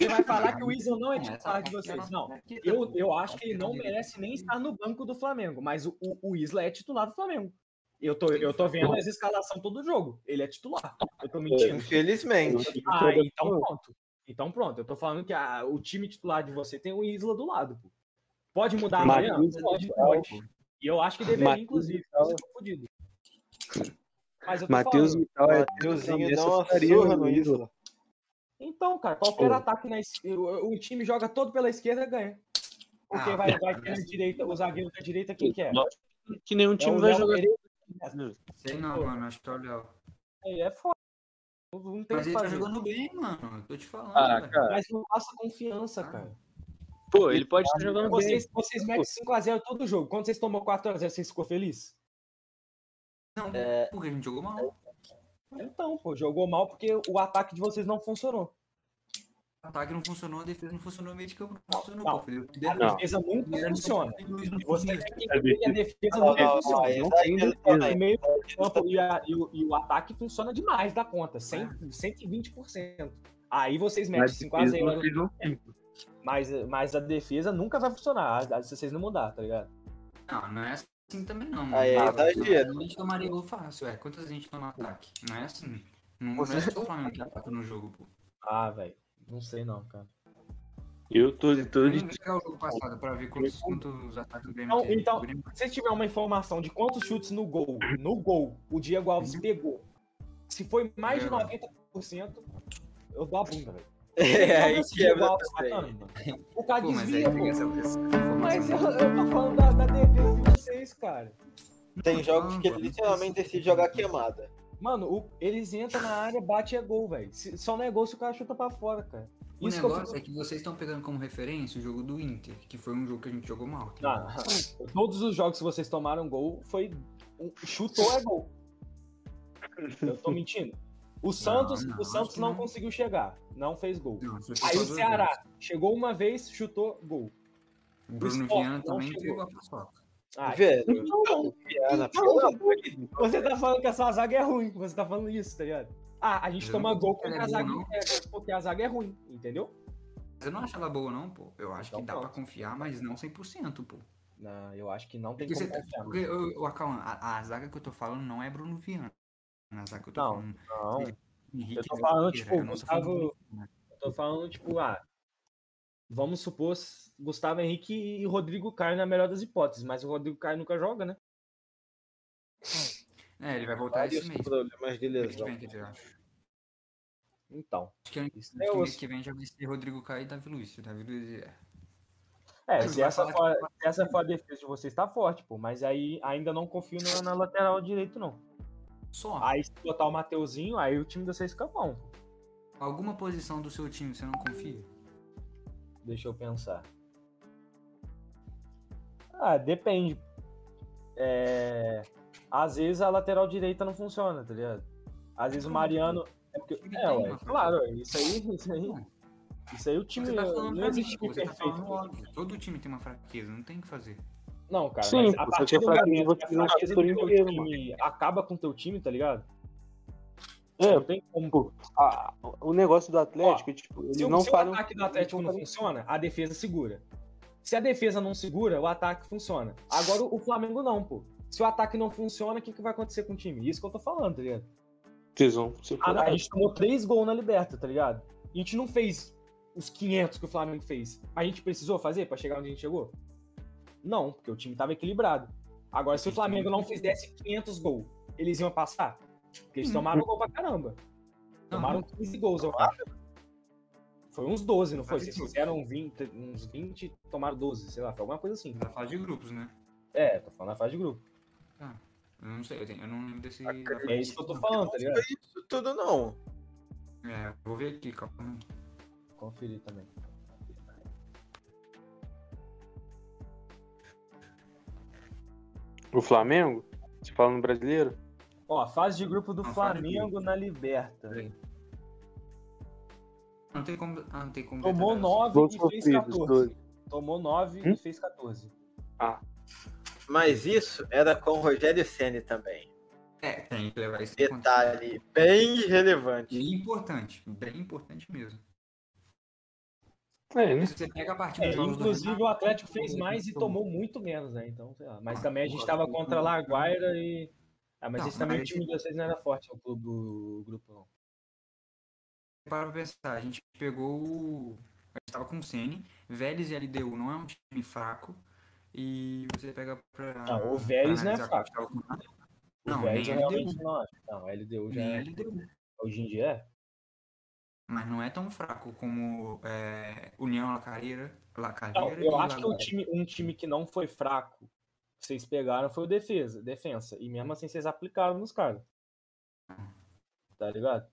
Você vai falar que o Isla não é
Não,
titular
essa
de vocês.
é
Não.
nossa-
Eu, eu acho que ele
é
não merece nem estar no banco do Flamengo, mas o, o, Isla é titular do Flamengo. Eu tô, eu tô vendo as escalação todo jogo. Ele é titular. Eu tô mentindo.
Infelizmente.
Ah, então pronto. Então pronto. Eu tô falando que a- o time titular de você tem o Isla do lado. Pô. Pode mudar amanhã? Pode,
Vital,
pode. E eu acho que deveria, inclusive.
Vital.
Você tá fudido. Mas eu tô
Matheus. Vital é
Mateuzinho dá uma surra
no Isla.
Então, cara, qualquer
Pô.
ataque na o, o time joga todo pela esquerda ganha. Porque
Ah,
vai, vai ter na direita, o zagueiro da direita, quem que é?
Lógico que nenhum
É
time
o
vai
Léo
jogar.
Pereira.
Sei não, mano. Acho que é o Léo.
Aí é foda. Não- tem
Mas
que
ele tá jogando bem, mano. Tô te falando.
Ah.
Mas não passa confiança,
Ah.
cara.
Pô, ele pode estar jogando bem.
Vocês, vocês metem 5x0 todo jogo. Quando vocês tomou 4x0, vocês ficou feliz?
Não,
É.
porque a gente jogou mal.
Então, pô, jogou mal porque o ataque de vocês não funcionou.
O ataque não funcionou, a defesa não funcionou, o meio de campo não
Não,
funcionou.
não.
pô.
A
Não.
defesa nunca
no
funciona.
não
E você
podia.
tem que entender que a defesa
Não,
nunca
não,
funciona.
não,
Não
falei.
e meio de campo e, a- e o, e o ataque funciona demais da conta, 100, 120%. Aí vocês metem
Mas
5x0,
vocês não têm.
mas, mas a defesa nunca vai funcionar a- se vocês não mudar, tá ligado?
Não, não é assim também não.
Aí é exagero.
A gente tomaria gol fácil, é. Quantas a gente toma ataque? Não é assim. Não, não
Você-
é só o Flamengo que ataca no jogo, pô.
Ah, velho, não sei não, cara.
Eu tô, tô
Vamos
de
pegar o jogo passado pra ver quantos, quantos ataques o Grêmio
Então,
teve.
então-
Grêmio-
Se tiver uma informação de quantos chutes no gol, no gol, o Diego Alves pegou, se foi mais de
É.
90%, eu dou a bunda, velho. [LAUGHS]
É, aí
Esse Diego
quebra
matando, mano. O cara
aí
desvia, pô. Mas eu,
informação.
eu tô falando da, da defesa de vocês, cara.
Tem jogos que ele literalmente decide jogar queimada.
Mano, o- eles entram na área, bate e é gol, velho. Se- Só não é gol se o cara chuta pra fora, cara.
O
Isso que eu
negócio
fico-
é que vocês estão pegando como referência o jogo do Inter, que foi um jogo que a gente jogou mal.
Não, todos os jogos que vocês tomaram gol foi. um- chutou é gol. Eu tô mentindo. O Santos,
não,
o Santos
que
não
não.
conseguiu chegar. Não fez gol.
Não,
Aí o
duas
Ceará chegou uma vez, chutou gol.
vezes. O Bruno Viana
não
também
chegou.
pegou a paçoca.
Ah,
Velho,
então,
Viana,
então,
de Deus.
você tá falando que a sua zaga é ruim. Você tá falando isso, tá ligado? Ah, a gente
Eu
toma gol porque a,
falando
zaga, é, porque a zaga é ruim, entendeu?
Mas eu não acho ela boa, não, pô. Eu acho que
Então
dá pra
pronto.
confiar, mas não 100%, pô.
Não, eu acho que não tem
Porque,
como
você,
confiar.
porque ô, ô, Acauã, a, a zaga que eu tô falando não é Bruno Viana. A zaga que eu tô
Não,
falando.
Não,
Henrique
eu tô falando, tipo,
eu
eu tô falando, tipo, ah, vamos supor Gustavo Henrique e Rodrigo Caio na melhor das hipóteses, mas o Rodrigo Caio nunca joga, né?
É, ele vai voltar
Vários
esse mês.
problemas de
Mês que
lesão.
Então.
Acho que,
Isso
acho
é
que
o-
mês que vem já vai ser Rodrigo Caio e Davi Luiz. O Davi Luiz é.
É, se essa, for, se essa for a defesa de vocês, tá forte, pô. Mas aí ainda não confio na, na lateral direito, não.
Só.
Aí se botar o Mateuzinho, aí o time de vocês fica bom.
Alguma posição do seu time você não confia?
Deixa eu pensar. Ah, depende. É... Às vezes a lateral direita não funciona, tá ligado? Às vezes o Mariano. É, porque... É ué, claro, isso aí, isso aí. Isso aí o time
Você tá falando
não
mim,
existe
você tá
perfeito.
falando óbvio. Todo time tem uma fraqueza, não tem o que fazer.
Não, cara,
Sim,
mas a partir do momento que
você
a fraqueza do teu time acaba com o teu time, tá ligado?
É,
Não tem como.
pô, a- o negócio do Atlético, tipo,
Se,
eles
o-
não
se o
falham.
ataque do Atlético não funciona, a defesa segura. Se a defesa não segura, o ataque funciona. Agora o Flamengo não, pô. Se o ataque não funciona, o que, que vai acontecer com o time? Isso que eu tô falando, tá ligado?
Vocês vão se
A, a gente tomou três gols na Liberta, tá ligado? A gente não fez os 500 que o Flamengo fez. A gente precisou fazer pra chegar onde a gente chegou? Não, porque o time tava equilibrado. Agora, se o Flamengo não fizesse 500 gols, eles iam passar? Porque eles tomaram gol pra caramba. Tomaram 15 gols, eu acho. Foi uns 12, não foi? Vocês fizeram 20, uns 20 tomaram 12, sei lá, foi alguma coisa assim.
Na fase de grupos, né?
É, tô falando na fase de grupo.
Eu não sei, eu, tenho- eu não lembro desse.
É isso que eu tô falando, tá ligado?
Isso tudo não.
É, vou ver aqui, calma.
Conferir também.
O Flamengo? Você fala no brasileiro?
Ó, fase de grupo do
Não,
Flamengo na Liberta.
Não tem como. Ah, não tem como.
Tomou
detalhar.
9
Gols
e fez
sofridos,
14.
dois.
Tomou 9
Hum?
e fez 14.
Mas isso era com o Rogério Ceni também.
É, tem que levar isso.
Detalhe bem relevante.
Bem importante, bem importante mesmo.
É, né?
Você pega a partir
É, inclusive
Renato,
o Atlético fez mais e tomou muito menos, né? Então, sei lá. Mas também a gente
Ah,
tava
o-
contra a Laguaira e. Ah, mas
Não,
esse também o
mas-
time de vocês não era forte, o clube do grupo, não.
Para pensar, a gente pegou. o- A gente tava com o Ceni, Vélez e LDU não é um time fraco. E você pega pra.
Não, o Vélez não é fraco.
com-
O
Não,
Vélez
nem
eu
LDU.
não acho. Não, LDU já
Nem
é.
LDU.
Hoje em dia é.
Mas não é tão fraco como é, União La Carreira. La
Não,
Carreira
eu
e
acho que um
Laguaira.
time, um time que não foi fraco, vocês pegaram foi o defesa, defensa. E mesmo assim vocês aplicaram nos caras. Tá ligado?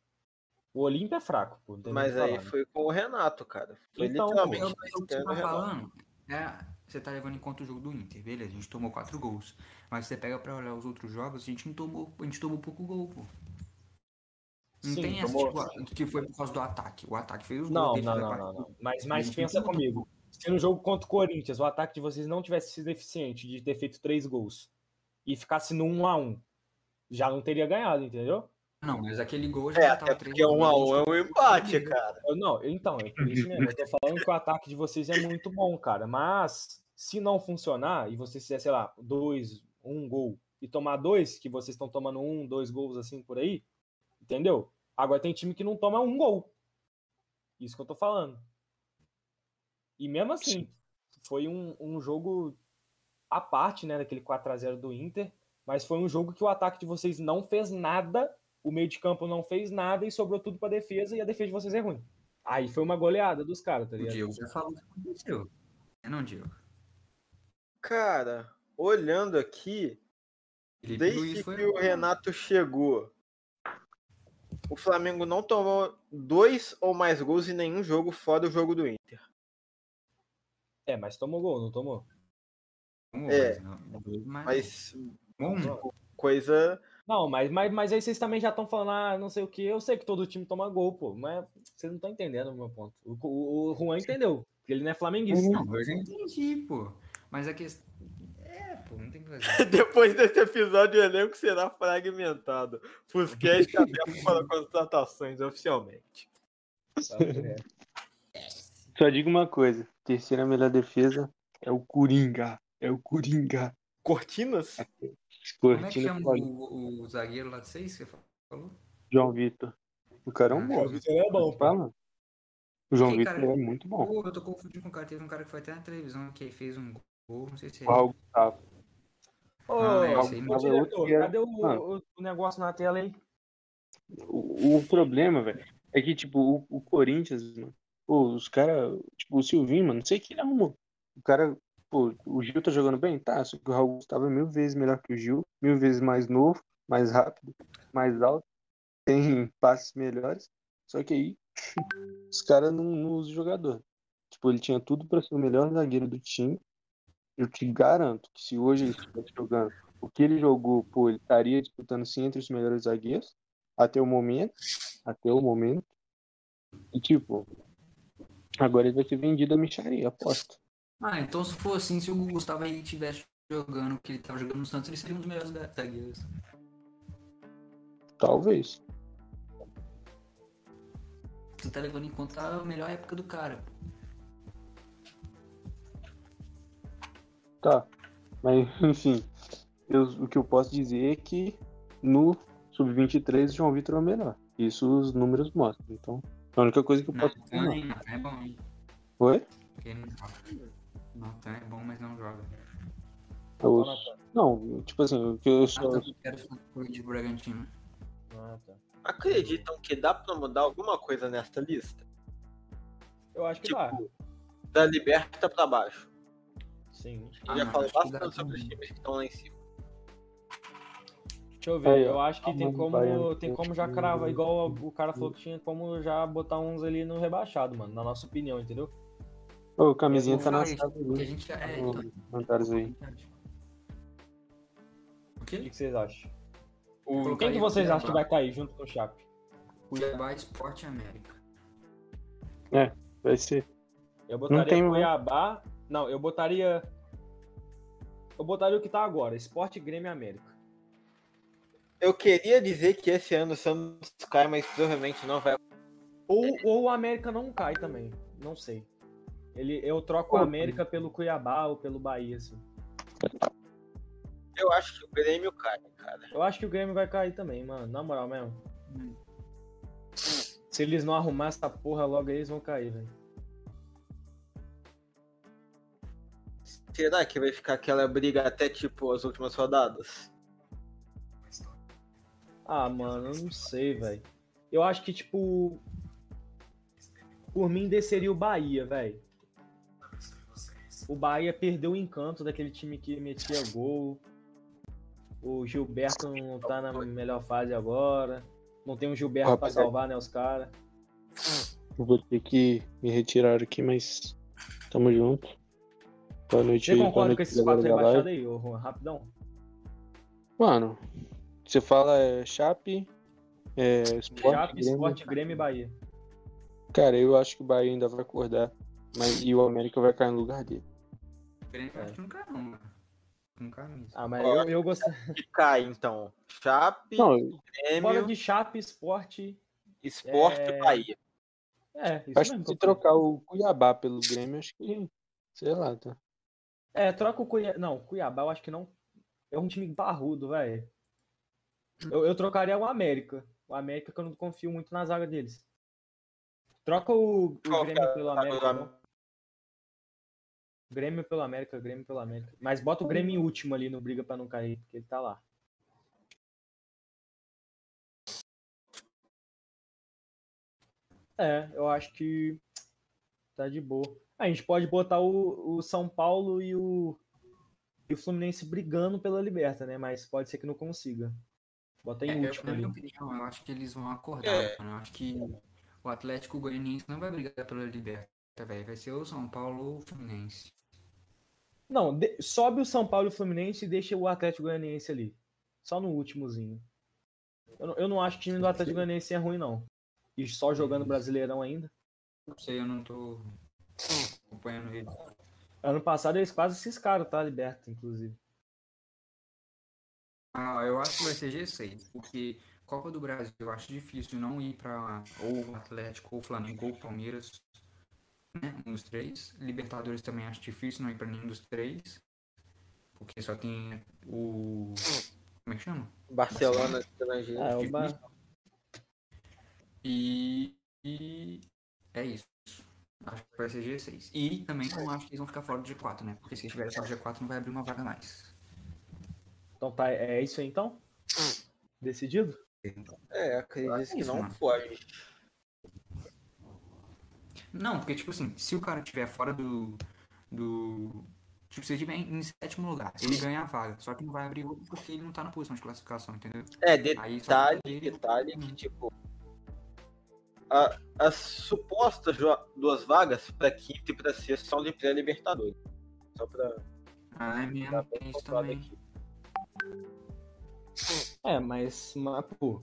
O Olímpia é fraco, pô. não
Mas aí
falar, né?
foi com o Renato, cara. Foi
Então,
literalmente.
o, o que você tá falando. É, você tá levando em conta o jogo do Inter, beleza, a gente tomou quatro gols. Mas você pega pra olhar os outros jogos, a gente não tomou, a gente tomou pouco gol, pô. Não
Sim,
tem essa, tipo, que foi por causa do ataque. O ataque fez os
Não,
gols.
não, não, não,
quatro
não. Mas, mas pensa
não
comigo. Se no jogo contra o Corinthians o ataque de vocês não tivesse sido eficiente de ter feito três gols e ficasse no 1 a 1 já não teria ganhado, entendeu?
Não, mas aquele gol
É,
já
até
tava
porque um a um é um empate, cara.
Eu- não, então, é por isso mesmo. Eu tô falando que o ataque de vocês é muito bom, cara. Mas se não funcionar e vocês fizer, sei lá, dois, um gol e tomar dois, que vocês estão tomando um, dois gols assim por aí, entendeu? Agora tem time que não toma um gol. Isso que eu tô falando. E mesmo assim, foi um, um jogo à parte, né, daquele 4 a 0 do Inter, mas foi um jogo que o ataque de vocês não fez nada, o meio de campo não fez nada e sobrou tudo pra defesa e a defesa de vocês é ruim. Aí foi uma goleada dos caras, tá
O
ligado?
Diego já falou o que aconteceu. É não, Diego.
Cara, olhando aqui,
Felipe
desde
Luiz foi-
que o Renato chegou, o Flamengo não tomou dois ou mais gols em nenhum jogo fora o jogo do Inter.
É, mas tomou gol, não tomou?
Tomou,
É.
mas mas-
coisa.
Não, mas, mas, mas aí vocês também já estão falando, ah, não sei o que. Eu sei que todo time toma gol, pô, mas vocês não estão entendendo o meu ponto. O, o, o Juan entendeu, porque ele não é flamenguista.
Não, eu já entendi, pô. Mas a questão. É, pô, não tem que fazer. [LAUGHS]
Depois desse episódio, o elenco será fragmentado. Fusquete aberto para contratações oficialmente.
É.
Só digo uma coisa: terceira melhor defesa é o Coringa. É o Coringa.
Cortinas?
Como é que chama o, o zagueiro lá de seis que você falou?
João Vitor. O cara é um
Ah,
bom.
João Vitor é bom.
Fala. O João Vitor é muito bom.
Pô, eu tô confundindo com o cara. Teve um cara que foi até na televisão que fez um gol, não sei se é.
O Raul Gustavo.
Ô,
Ah, é,
diretor,
é-
cadê o,
Mano.
o- o negócio na tela aí?
O, o problema, velho, é que, tipo, o, o Corinthians, mano, pô, os caras, tipo, o Silvinho, mano, não sei que ele arrumou. O cara, pô, o Gil tá jogando bem? Tá, só que o Raul Gustavo é mil vezes melhor que o Gil, mil vezes mais novo, mais rápido, mais alto, tem [LAUGHS] passes melhores. Só que aí, [LAUGHS] os caras não, não usam o jogador. Tipo, ele tinha tudo pra ser o melhor zagueiro do time. Eu te garanto que se hoje ele estivesse jogando o que ele jogou, pô, ele estaria disputando sim entre os melhores zagueiros até o momento, até o momento. E tipo, agora ele vai ser vendido a micharia, aposto.
Ah, então se for assim, se o Gustavo aí estivesse jogando que ele tava jogando no Santos, ele seria um dos melhores da-.
Talvez.
Você tá levando em conta a melhor época do cara.
Tá. Mas, [LAUGHS] enfim, eu- o que eu posso dizer é que no Sub-23 o João Vitor é o melhor. Isso os números mostram. Então, a única coisa que eu posso
Natan, hein? Natan é bom, hein?
Oi?
Porque ele não joga. Natan é bom, mas não joga.
Eu- Não, tipo assim, o que eu
Ah, tá, eu quero falar de Bragantino.
Ah, tá.
Acreditam que dá pra mudar alguma coisa nesta lista?
Eu acho que
Tipo,
dá.
da Liberta pra baixo.
Sim.
Eu
Ah,
já
não,
falei
dá
bastante sobre os times que estão lá em cima.
Deixa eu ver,
Aí,
eu acho que tem como, tem como já
que-
cravar, igual o cara falou que tinha como já botar uns ali no rebaixado, mano, na nossa opinião, entendeu?
Ô, o camisinha tá na sala ali.
é. Então,
Comentários aí.
O
O
quê?
que que vocês acham?
O...
Quem que vocês acham que vai cair junto com o Chape?
Cuiabá Esporte América.
Vai ser.
Eu botaria
tem, né?
Cuiabá. Não, eu botaria. Eu botaria o que tá agora, Esporte Grêmio América.
Eu queria dizer que esse ano o Santos cai, mas provavelmente não vai.
Ou, ou o América não cai também. Não sei. Ele, eu troco o América pelo Cuiabá ou pelo Bahia, assim.
Eu acho que o Grêmio cai, cara.
Eu acho que o Grêmio vai cair também, mano. Na moral mesmo. Se eles não arrumar essa porra logo aí, eles vão cair, velho.
Será que vai ficar aquela briga até tipo as últimas rodadas?
Ah, mano, eu não sei, velho. Eu acho que, tipo. Por mim, desceria o Bahia, velho. O Bahia perdeu o encanto daquele time que metia gol. O Gilberto não tá na melhor fase agora. Não tem um Gilberto pra
Rapaziada.
salvar, né, os caras.
Vou ter que me retirar aqui, mas tamo junto. Boa noite
Você concorda com esses quatro rebaixados aí, ô Juan? Rapidão.
Mano, você fala é, Chape, é, Sport,
Chape,
Grêmio.
Sport, Grêmio e Bahia.
Cara, eu acho que o Bahia ainda vai acordar. Mas, e o América vai cair no lugar dele.
Grêmio acho que não cai não, mano. Não cai mesmo.
Ah, mas eu, eu gostei.
Que cai, então. Chape,
Não,
Grêmio,
de Chape, Sport.
Esporte
é-
e Bahia.
É, isso
acho
mesmo.
que se trocar o Cuiabá pelo Grêmio, acho que. Sei lá, tá?
É, troca o Cuiabá. Não, Cuiabá eu acho que não. É um time barrudo, velho. Eu, eu trocaria o América. O América que eu não confio muito na zaga deles. Troca o, o
Qual
Grêmio
é
pelo América. não. Grêmio pelo América, Grêmio pelo América. Mas bota o Grêmio em último ali no briga pra não cair, porque ele tá lá. É, eu acho que tá de boa. A gente pode botar o, o São Paulo e o, e o Fluminense brigando pela liberta, né? Mas pode ser que não consiga. Bota em
É, eu,
último
na minha opinião, eu acho que eles vão acordar,
É.
mano. Eu acho que o Atlético Goianiense não vai brigar pela Liberta, velho. Vai ser o São Paulo ou o Fluminense.
Não, de- sobe o São Paulo e o Fluminense e deixa o Atlético Goianiense ali. Só no últimozinho. Eu, não- eu não acho que o time do Atlético Goianiense é ruim, não. E só jogando Brasileirão ainda.
Não sei, eu não tô acompanhando ele.
Ano passado eles quase ciscaram, tá? Liberta, inclusive.
Ah, eu acho que vai ser G6, porque Copa do Brasil eu acho difícil não ir pra ou o Atlético, ou o Flamengo, ou o Palmeiras, né? Um dos três. Libertadores também acho difícil não ir pra nenhum dos três, porque só tem o. Como é que chama?
Barcelona estrangeiro.
Ah, é
E, e é isso. Acho que vai ser G6. E também não acho que eles vão ficar fora do G4, né? Porque se estiver fora do G4 não vai abrir uma vaga mais.
Então tá, é isso aí então? Decidido?
É, acredito
Isso,
que não
mano.
pode.
Não, porque, tipo assim, se o cara estiver fora do. do. Tipo, se ele estiver em sétimo lugar, ele ganha a vaga. Só que não vai abrir outro porque ele não tá na posição de classificação, entendeu?
É,
Aí
detalhe,
ele-
detalhe que, tipo, a- as supostas duas vagas pra quinta e pra sexta são de pré-libertadores. Só pra
Ah, é mesmo, tem isso também.
aqui.
É, mas, mas, pô,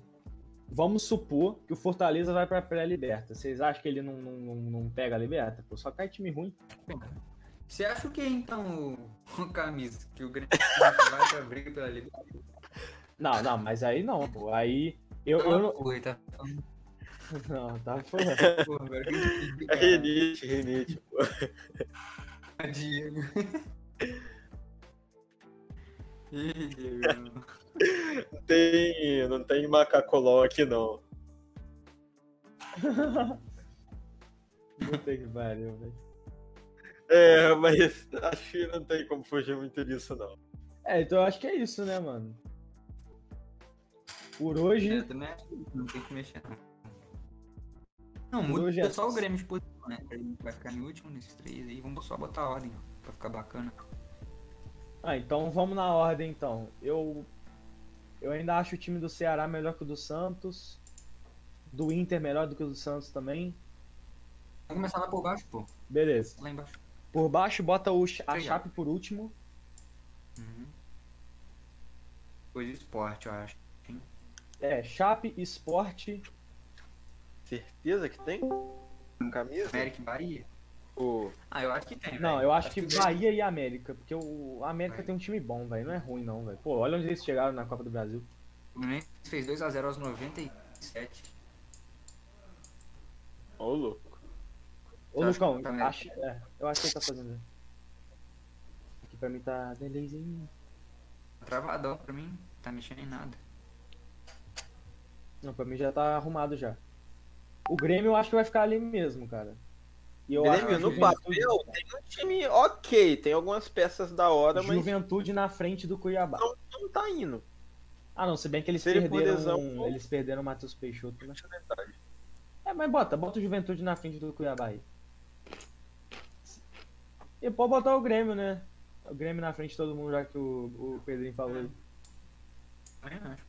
vamos supor que o Fortaleza vai pra pré-liberta. Vocês acham que ele não, não, não, pega a liberta? Pô, só cai time ruim.
Você acha o que então, o camisa? Que o Grêmio vai pra briga pela Libertadores?
Não, não, mas aí não, pô. Aí eu, eu não.
Oi, tá?
Não, tá
entendi,
É
cara.
Renite, Renite. pô.
Diego.
Não tem, não tem macacolão aqui, não.
Puta que pariu, velho.
É, mas acho que não tem como fugir muito disso, não.
É, então eu acho que é isso, né, mano? Por hoje.
É, também acho que não tem que mexer, não. Não, muda
Hoje é-
só o Grêmio de posição, né? Vai ficar em último nesses três aí. Vamos só botar a ordem, ó, pra ficar bacana.
Ah, então vamos na ordem então. Eu eu ainda acho o time do Ceará melhor que o do Santos. Do Inter melhor do que o do Santos também.
Vamos começar lá por baixo, pô.
Beleza.
Lá embaixo.
Por baixo bota o, a. Chape por último.
Uhum. Depois esporte, eu acho.
É, Chape, Esporte.
Certeza que tem? Camisa?
América e Bahia.
Pô,
Ah, eu acho que tem,
Não,
velho.
eu acho que
o Grêmio-
Bahia e América. Porque o o América
Vai.
tem um time bom, velho. Não é ruim não, velho. Pô, olha onde eles chegaram na Copa do Brasil.
O Fluminense fez 2x0 aos 97.
ô louco.
Ô, Lucão,
que tá
acho, é, eu acho que ele tá fazendo. Aqui pra mim tá delayzinho.
Travadão pra mim, tá mexendo em nada.
Não, pra mim já tá arrumado já. O Grêmio eu acho que vai ficar ali mesmo, cara. Eu acho
Grêmio,
que
no
Juventude-
papel, tem um time ok. Tem algumas peças da hora, mas
Juventude na frente do Cuiabá.
não tá indo.
Ah, não, se bem que eles
Se ele for
perderam.
lesão,
eles perderam o Matheus Peixoto, né?
Isso é verdade.
É, mas bota, bota o Juventude na frente do Cuiabá aí. E pode botar o Grêmio, né? O Grêmio na frente de todo mundo, já que o, o Pedrinho falou aí.
Também acho.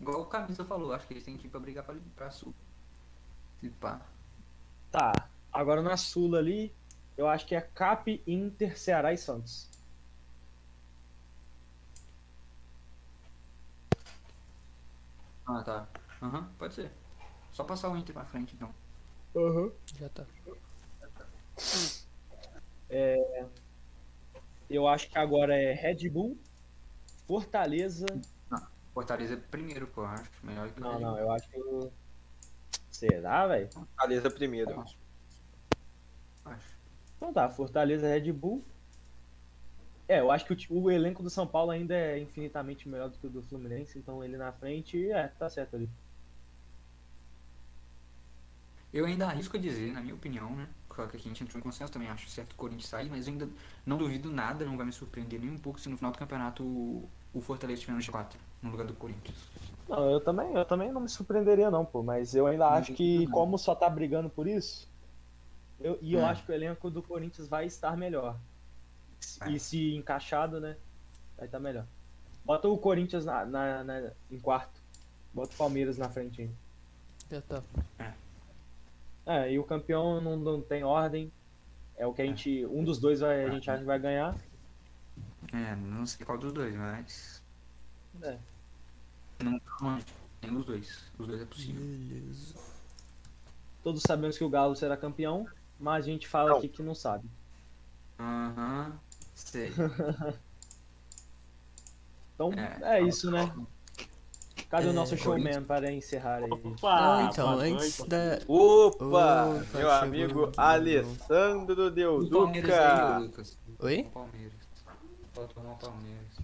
Igual o Camisa falou, acho que eles têm que ir pra brigar pra, pra sul. Se pá.
Tá, agora na Sula ali, Eu acho que é Cap, Inter, Ceará e Santos.
Ah, tá. Aham, pode ser. Só passar o Inter pra frente, então.
Já tá.
Eu acho que agora é Red Bull, Fortaleza.
Fortaleza é primeiro, pô, eu acho. Melhor que o
Não, não, eu acho que. Será, velho?
Fortaleza primeiro.
Acho. Acho.
Então tá, Fortaleza, Red Bull. É, eu acho que o, o elenco do São Paulo ainda é infinitamente melhor do que o do Fluminense, então ele na frente, é, tá certo ali.
Eu ainda arrisco a dizer, na minha opinião, né? Claro que aqui a gente entrou em consenso, também acho certo que o Corinthians sai, mas eu ainda não duvido nada, não vai me surpreender nem um pouco se no final do campeonato o, o Fortaleza estiver no G4, no lugar do Corinthians.
Não, eu também, eu também não me surpreenderia não, pô, mas eu ainda acho que
não.
como só tá brigando por isso, eu, e eu
Hum.
acho que o elenco do Corinthians vai estar melhor.
Vai.
E se encaixado, né, vai estar melhor. Bota o Corinthians na, na- na- em quarto, bota o Palmeiras na frente ainda.
Já tá.
É, e o campeão não, não tem ordem, é o que a gente, um dos dois vai, a gente acha que vai ganhar.
É, não sei qual dos dois, mas.
É.
Não tá longe. Nenhum dos dois. Os dois é possível.
Beleza.
Todos sabemos que o Galo será campeão, mas a gente fala
Não.
aqui que não sabe.
Aham. Sei. [LAUGHS]
Então
É,
é, isso, né? Cadê
É,
o nosso showman para encerrar aí?
Opa!
então, antes da.
Opa!
Opa,
meu amigo
aqui,
Alessandro Deuduca.
Lucas.
Oi?
Palmeiras. Falta o Palmeiras.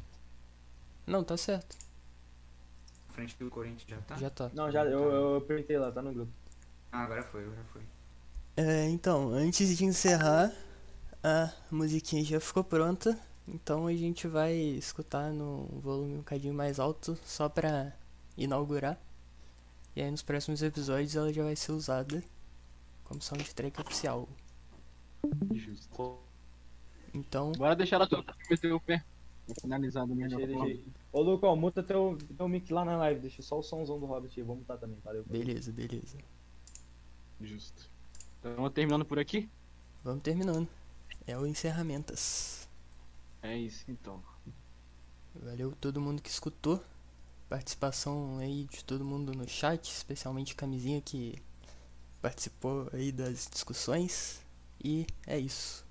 Não, tá certo.
Frente do Corinthians já tá?
Já tá.
Não, já, eu, eu printei lá, tá no grupo.
Ah, agora foi, agora foi.
É, então, antes de encerrar, a musiquinha já ficou pronta. Então a gente vai escutar no volume um bocadinho mais alto, só pra inaugurar. E aí nos próximos episódios ela já vai ser usada como soundtrack oficial.
Justo.
Então,
Bora deixar ela tocar pra meter o pé. Vou finalizar do meu
Deixa ele-
bloco.
deixa ele- Ô, Lucão, muta teu, teu mic lá na live, deixa só o somzão do Hobbit aí, vamos mutar também, valeu.
beleza, beleza.
Justo. Então, terminando por aqui.
Vamos terminando. É o encerramentas.
É isso então.
Valeu todo mundo que escutou. Participação aí de todo mundo no chat, especialmente Camisinha que participou aí das discussões. E é isso.